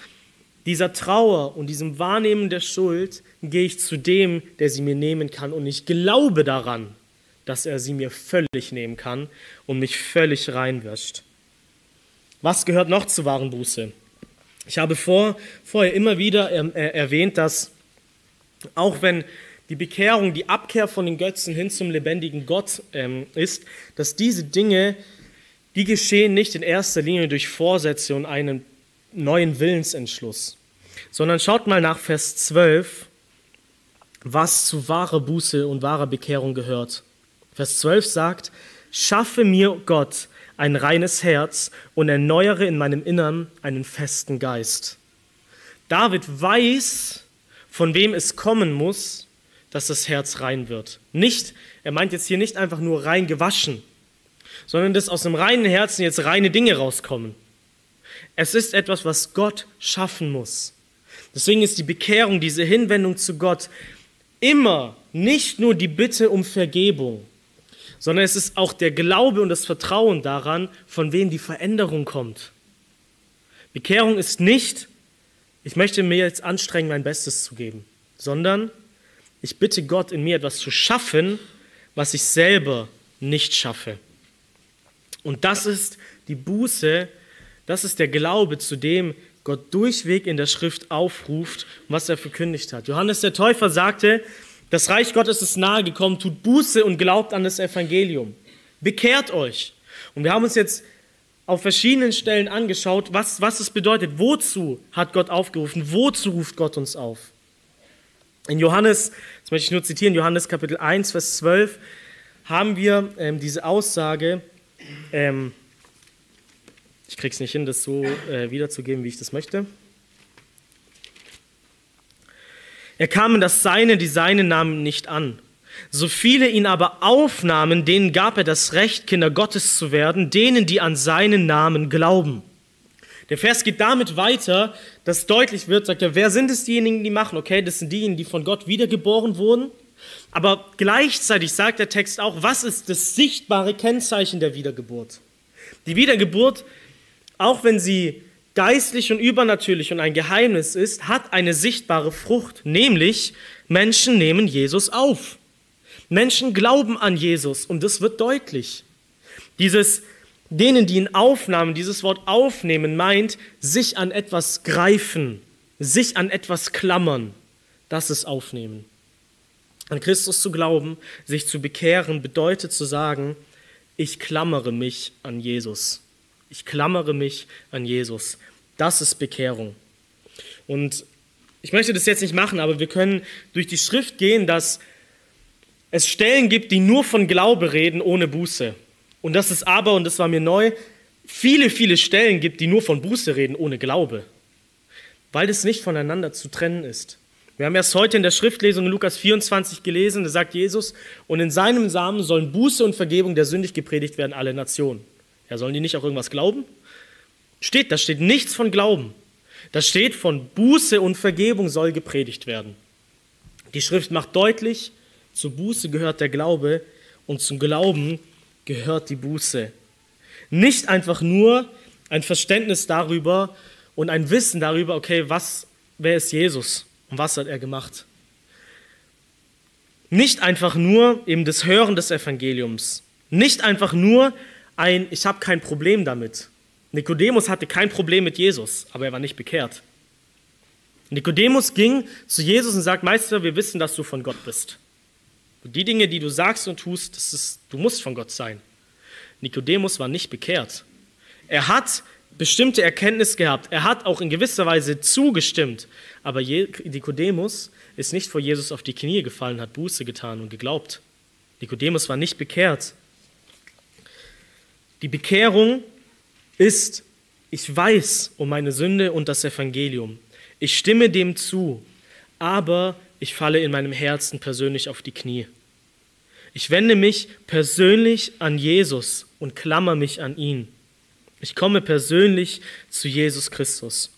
dieser Trauer und diesem Wahrnehmen der Schuld gehe ich zu dem, der sie mir nehmen kann. Und ich glaube daran, dass er sie mir völlig nehmen kann und mich völlig reinwäscht. Was gehört noch zur wahren Buße? Ich habe vor, vorher immer wieder erwähnt, dass auch wenn die Bekehrung, die Abkehr von den Götzen hin zum lebendigen Gott ähm, ist, dass diese Dinge, die geschehen nicht in erster Linie durch Vorsätze und einen neuen Willensentschluss, sondern schaut mal nach Vers 12, was zu wahrer Buße und wahrer Bekehrung gehört. Vers 12 sagt, schaffe mir Gott ein reines Herz und erneuere in meinem Innern einen festen Geist. David weiß, von wem es kommen muss, dass das Herz rein wird. Nicht, er meint jetzt hier nicht einfach nur rein gewaschen, sondern dass aus dem reinen Herzen jetzt reine Dinge rauskommen. Es ist etwas, was Gott schaffen muss. Deswegen ist die Bekehrung, diese Hinwendung zu Gott immer nicht nur die Bitte um Vergebung, sondern es ist auch der Glaube und das Vertrauen daran, von wem die Veränderung kommt. Bekehrung ist nicht, ich möchte mir jetzt anstrengen, mein Bestes zu geben, sondern ich bitte Gott, in mir etwas zu schaffen, was ich selber nicht schaffe. Und das ist die Buße, das ist der Glaube, zu dem Gott durchweg in der Schrift aufruft, was er verkündigt hat. Johannes der Täufer sagte, das Reich Gottes ist nahe gekommen, tut Buße und glaubt an das Evangelium. Bekehrt euch. Und wir haben uns jetzt auf verschiedenen Stellen angeschaut, was, was es bedeutet. Wozu hat Gott aufgerufen? Wozu ruft Gott uns auf? In Johannes, das möchte ich nur zitieren, Johannes Kapitel 1, Vers 12, haben wir ähm, diese Aussage, ähm, ich kriege es nicht hin, das so äh, wiederzugeben, wie ich das möchte. Er kam in das Seine, die Seinen nahmen nicht an. So viele ihn aber aufnahmen, denen gab er das Recht, Kinder Gottes zu werden, denen, die an seinen Namen glauben. Der Vers geht damit weiter, dass deutlich wird, sagt er, wer sind es diejenigen, die machen? Okay, das sind diejenigen, die von Gott wiedergeboren wurden. Aber gleichzeitig sagt der Text auch, was ist das sichtbare Kennzeichen der Wiedergeburt? Die Wiedergeburt, auch wenn sie geistlich und übernatürlich und ein Geheimnis ist, hat eine sichtbare Frucht, nämlich Menschen nehmen Jesus auf. Menschen glauben an Jesus und das wird deutlich. Dieses denen, die ihn aufnahmen, dieses Wort aufnehmen meint, sich an etwas greifen, sich an etwas klammern. Das ist aufnehmen. An Christus zu glauben, sich zu bekehren, bedeutet zu sagen, ich klammere mich an Jesus. Ich klammere mich an Jesus. Das ist Bekehrung. Und ich möchte das jetzt nicht machen, aber wir können durch die Schrift gehen, dass es Stellen gibt, die nur von Glaube reden, ohne Buße. Und dass es aber, und das war mir neu, viele, viele Stellen gibt, die nur von Buße reden, ohne Glaube. Weil das nicht voneinander zu trennen ist. Wir haben erst heute in der Schriftlesung in Lukas 24 gelesen, da sagt Jesus, und in seinem Samen sollen Buße und Vergebung der sündig gepredigt werden, alle Nationen. Ja, sollen die nicht auch irgendwas glauben? Steht, da steht nichts von Glauben. Da steht von Buße und Vergebung soll gepredigt werden. Die Schrift macht deutlich, zur Buße gehört der Glaube und zum Glauben gehört die Buße. Nicht einfach nur ein Verständnis darüber und ein Wissen darüber, okay, was, wer ist Jesus und was hat er gemacht. Nicht einfach nur eben das Hören des Evangeliums. Nicht einfach nur ein, ich habe kein Problem damit. Nikodemus hatte kein Problem mit Jesus, aber er war nicht bekehrt. Nikodemus ging zu Jesus und sagt, Meister, wir wissen, dass du von Gott bist. Und die Dinge, die du sagst und tust, das ist, du musst von Gott sein. Nikodemus war nicht bekehrt. Er hat bestimmte Erkenntnis gehabt. Er hat auch in gewisser Weise zugestimmt. Aber Nikodemus ist nicht vor Jesus auf die Knie gefallen, hat Buße getan und geglaubt. Nikodemus war nicht bekehrt. Die Bekehrung ist, ich weiß um meine Sünde und das Evangelium. Ich stimme dem zu, aber ich falle in meinem Herzen persönlich auf die Knie. Ich wende mich persönlich an Jesus und klammer mich an ihn. Ich komme persönlich zu Jesus Christus.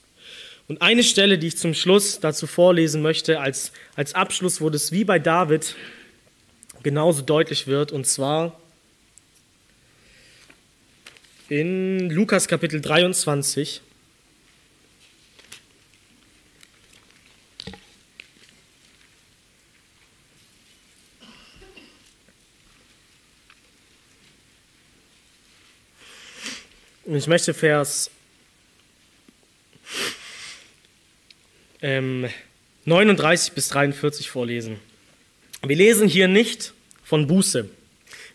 Und eine Stelle, die ich zum Schluss dazu vorlesen möchte, als, als Abschluss, wo das wie bei David genauso deutlich wird, und zwar in Lukas Kapitel 23. Und ich möchte Vers ähm, 39 bis 43 vorlesen. Wir lesen hier nicht von Buße.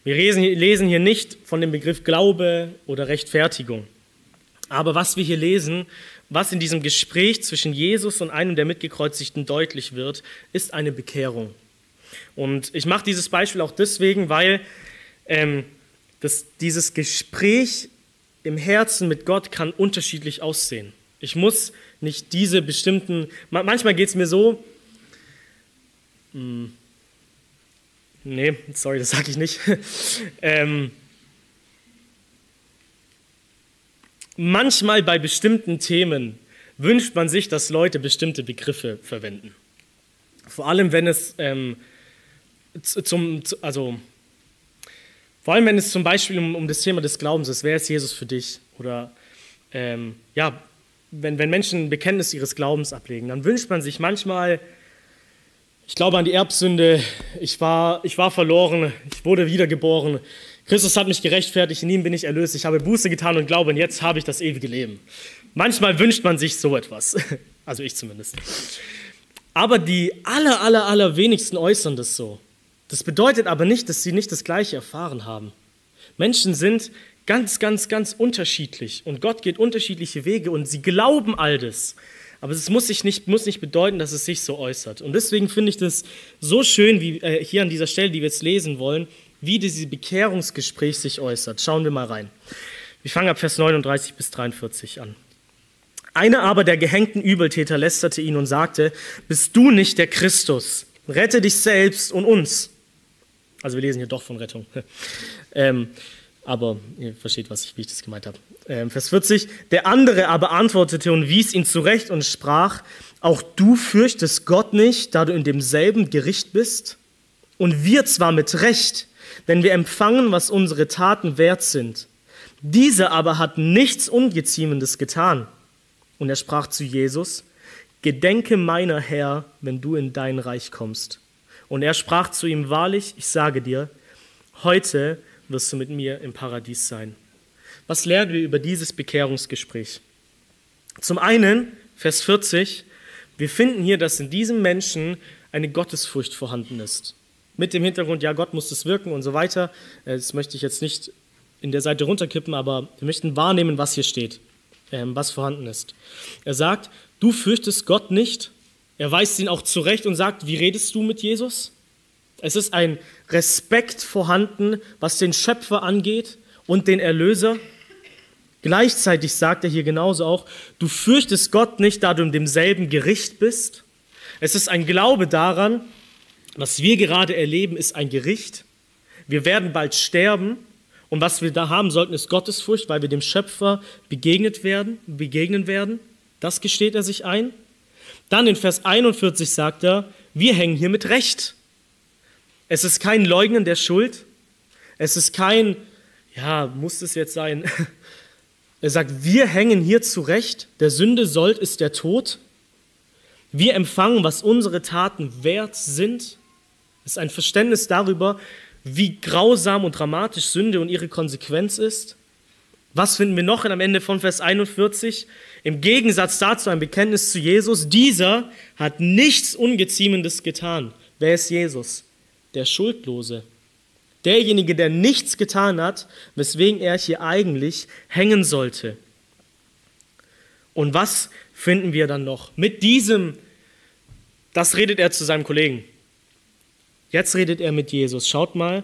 Wir lesen hier nicht von dem Begriff Glaube oder Rechtfertigung. Aber was wir hier lesen, was in diesem Gespräch zwischen Jesus und einem der Mitgekreuzigten deutlich wird, ist eine Bekehrung. Und ich mache dieses Beispiel auch deswegen, weil ähm, das, dieses Gespräch im Herzen mit Gott kann unterschiedlich aussehen. Ich muss nicht diese bestimmten, manchmal geht es mir so, hm, nee, sorry, das sage ich nicht. ähm, manchmal bei bestimmten Themen wünscht man sich, dass Leute bestimmte Begriffe verwenden. Vor allem, wenn es ähm, zum, also Vor allem, wenn es zum Beispiel um, um das Thema des Glaubens ist, wer ist Jesus für dich? Oder ähm, ja, wenn, wenn Menschen ein Bekenntnis ihres Glaubens ablegen, dann wünscht man sich manchmal, ich glaube an die Erbsünde, ich war, ich war verloren, ich wurde wiedergeboren, Christus hat mich gerechtfertigt, in ihm bin ich erlöst, ich habe Buße getan und glaube, und jetzt habe ich das ewige Leben. Manchmal wünscht man sich so etwas, also ich zumindest. Aber die aller, aller, aller wenigsten äußern das so. Das bedeutet aber nicht, dass sie nicht das Gleiche erfahren haben. Menschen sind ganz, ganz, ganz unterschiedlich und Gott geht unterschiedliche Wege und sie glauben all das. Aber es muss, sich nicht, muss nicht bedeuten, dass es sich so äußert. Und deswegen finde ich das so schön, wie äh, hier an dieser Stelle, die wir jetzt lesen wollen, wie dieses Bekehrungsgespräch sich äußert. Schauen wir mal rein. Ich fange ab Vers 39 bis 43 an. Einer aber der gehängten Übeltäter lästerte ihn und sagte, bist du nicht der Christus? Rette dich selbst und uns. Also wir lesen hier doch von Rettung. ähm, aber ihr versteht, was ich, wie ich das gemeint habe. Ähm, Vers 40. Der andere aber antwortete und wies ihn zurecht und sprach, auch du fürchtest Gott nicht, da du in demselben Gericht bist? Und wir zwar mit Recht, denn wir empfangen, was unsere Taten wert sind. Dieser aber hat nichts Ungeziemendes getan. Und er sprach zu Jesus, Gedenke meiner Herr, wenn du in dein Reich kommst. Und er sprach zu ihm, Wahrlich, ich sage dir, heute wirst du mit mir im Paradies sein. Was lernen wir über dieses Bekehrungsgespräch? Zum einen, Vers 40, wir finden hier, dass in diesem Menschen eine Gottesfurcht vorhanden ist. Mit dem Hintergrund, ja, Gott muss es wirken und so weiter. Äh, das möchte ich jetzt nicht in der Seite runterkippen, aber wir möchten wahrnehmen, was hier steht, ähm, was vorhanden ist. Er sagt, du fürchtest Gott nicht. Er weist ihn auch zurecht und sagt, wie redest du mit Jesus? Es ist ein Respekt vorhanden, was den Schöpfer angeht und den Erlöser. Gleichzeitig sagt er hier genauso auch, du fürchtest Gott nicht, da du in demselben Gericht bist. Es ist ein Glaube daran, was wir gerade erleben, ist ein Gericht. Wir werden bald sterben. Und was wir da haben sollten, ist Gottesfurcht, weil wir dem Schöpfer begegnet werden, begegnen werden. Das gesteht er sich ein. Dann in Vers 41 sagt er, wir hängen hier mit Recht. Es ist kein Leugnen der Schuld. Es ist kein, ja, muss es jetzt sein. Er sagt, wir hängen hier zurecht. Der Sünde sollt ist der Tod. Wir empfangen, was unsere Taten wert sind. Es ist ein Verständnis darüber, wie grausam und dramatisch Sünde und ihre Konsequenz ist. Was finden wir noch am Ende von Vers 41? Im Gegensatz dazu ein Bekenntnis zu Jesus. Dieser hat nichts Ungeziemendes getan. Wer ist Jesus? Der Schuldlose. Derjenige, der nichts getan hat, weswegen er hier eigentlich hängen sollte. Und was finden wir dann noch? Mit diesem, das redet er zu seinem Kollegen. Jetzt redet er mit Jesus. Schaut mal.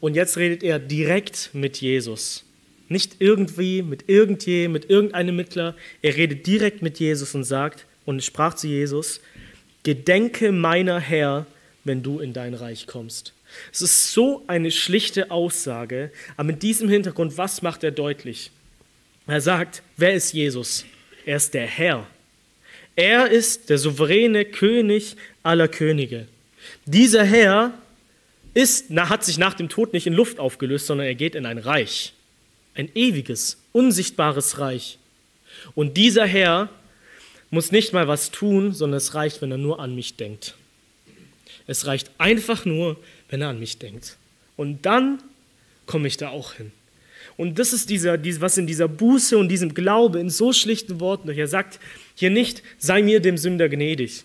Und jetzt redet er direkt mit Jesus. Nicht irgendwie, mit irgendje, mit irgendeinem Mittler. Er redet direkt mit Jesus und sagt und sprach zu Jesus, Gedenke meiner Herr, wenn du in dein Reich kommst. Es ist so eine schlichte Aussage, aber mit diesem Hintergrund, was macht er deutlich? Er sagt, wer ist Jesus? Er ist der Herr. Er ist der souveräne König aller Könige. Dieser Herr ist, hat sich nach dem Tod nicht in Luft aufgelöst, sondern er geht in ein Reich. Ein ewiges, unsichtbares Reich. Und dieser Herr muss nicht mal was tun, sondern es reicht, wenn er nur an mich denkt. Es reicht einfach nur, wenn er an mich denkt. Und dann komme ich da auch hin. Und das ist dieser, was in dieser Buße und diesem Glaube in so schlichten Worten, er sagt hier nicht, sei mir dem Sünder gnädig,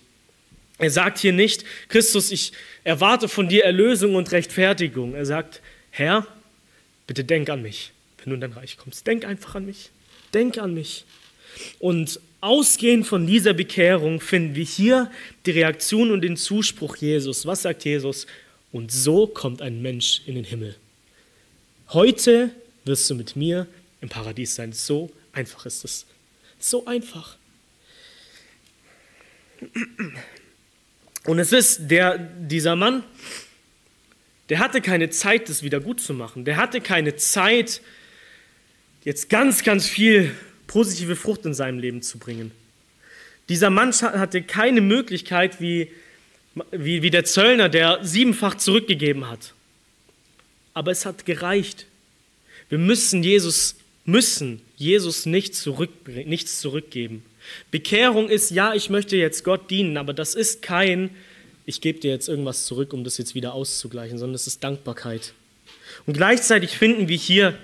er sagt hier nicht, Christus, ich erwarte von dir Erlösung und Rechtfertigung. Er sagt, Herr, bitte denk an mich, wenn du in dein Reich kommst. Denk einfach an mich. Denk an mich. Und ausgehend von dieser Bekehrung finden wir hier die Reaktion und den Zuspruch Jesus. Was sagt Jesus? Und so kommt ein Mensch in den Himmel. Heute wirst du mit mir im Paradies sein. So einfach ist es. So einfach. Und es ist der, dieser Mann, der hatte keine Zeit, das wieder gut zu machen. Der hatte keine Zeit, jetzt ganz, ganz viel positive Frucht in seinem Leben zu bringen. Dieser Mann hatte keine Möglichkeit, wie, wie, wie der Zöllner, der siebenfach zurückgegeben hat. aber es hat gereicht. Wir müssen Jesus, müssen Jesus nicht zurück, nichts zurückgeben. Bekehrung ist, ja, ich möchte jetzt Gott dienen, aber das ist kein, ich gebe dir jetzt irgendwas zurück, um das jetzt wieder auszugleichen, sondern es ist Dankbarkeit. Und gleichzeitig finden wir hier,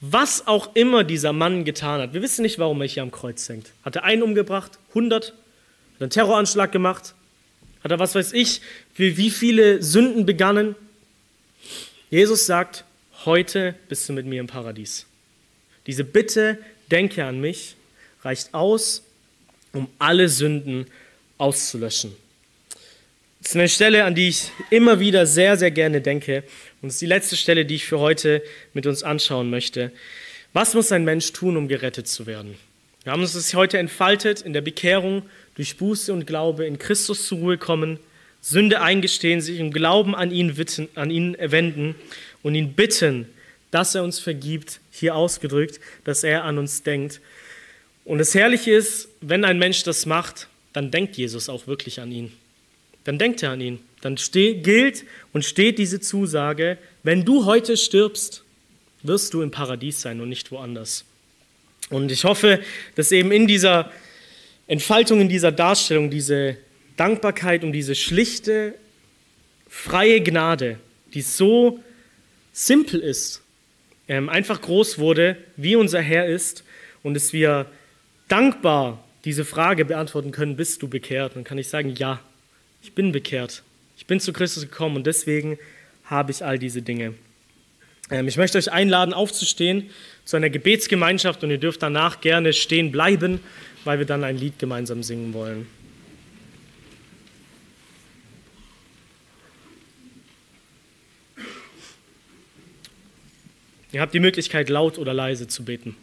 was auch immer dieser Mann getan hat. Wir wissen nicht, warum er hier am Kreuz hängt. Hat er einen umgebracht? 100? Hat einen Terroranschlag gemacht? Hat er, was weiß ich, für wie viele Sünden begangen? Jesus sagt, heute bist du mit mir im Paradies. Diese Bitte, denke an mich, reicht aus, um alle Sünden auszulöschen. Das ist eine Stelle, an die ich immer wieder sehr, sehr gerne denke. Und es ist die letzte Stelle, die ich für heute mit uns anschauen möchte. Was muss ein Mensch tun, um gerettet zu werden? Wir haben uns das heute entfaltet in der Bekehrung, durch Buße und Glaube in Christus zur Ruhe kommen, Sünde eingestehen, sich im Glauben an ihn, witten, an ihn wenden und ihn bitten, dass er uns vergibt, hier ausgedrückt, dass er an uns denkt. Und das Herrliche ist, wenn ein Mensch das macht, dann denkt Jesus auch wirklich an ihn. Dann denkt er an ihn. Dann steht, gilt und steht diese Zusage, wenn du heute stirbst, wirst du im Paradies sein und nicht woanders. Und ich hoffe, dass eben in dieser Entfaltung, in dieser Darstellung, diese Dankbarkeit und diese schlichte, freie Gnade, die so simpel ist, ähm, einfach groß wurde, wie unser Herr ist und dass wir dankbar diese Frage beantworten können, bist du bekehrt? Dann kann ich sagen, ja, ich bin bekehrt. Ich bin zu Christus gekommen und deswegen habe ich all diese Dinge. Ähm, ich möchte euch einladen, aufzustehen zu einer Gebetsgemeinschaft und ihr dürft danach gerne stehen bleiben, weil wir dann ein Lied gemeinsam singen wollen. Ihr habt die Möglichkeit, laut oder leise zu beten.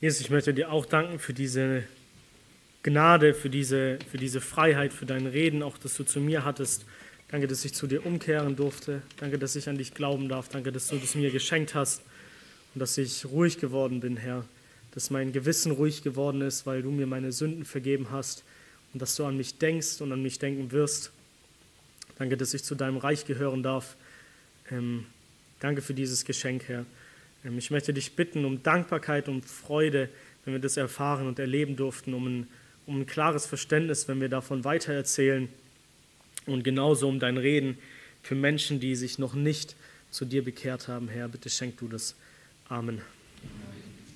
Jesus, ich möchte dir auch danken für diese Gnade, für diese, für diese Freiheit, für dein Reden, auch dass du zu mir hattest. Danke, dass ich zu dir umkehren durfte. Danke, dass ich an dich glauben darf. Danke, dass du es mir geschenkt hast und dass ich ruhig geworden bin, Herr. Dass mein Gewissen ruhig geworden ist, weil du mir meine Sünden vergeben hast und dass du an mich denkst und an mich denken wirst. Danke, dass ich zu deinem Reich gehören darf. Ähm, danke für dieses Geschenk, Herr. Ähm, ich möchte dich bitten um Dankbarkeit, um Freude, wenn wir das erfahren und erleben durften, um ein, um ein klares Verständnis, wenn wir davon weitererzählen und genauso um dein Reden für Menschen, die sich noch nicht zu dir bekehrt haben. Herr, bitte schenk du das. Amen.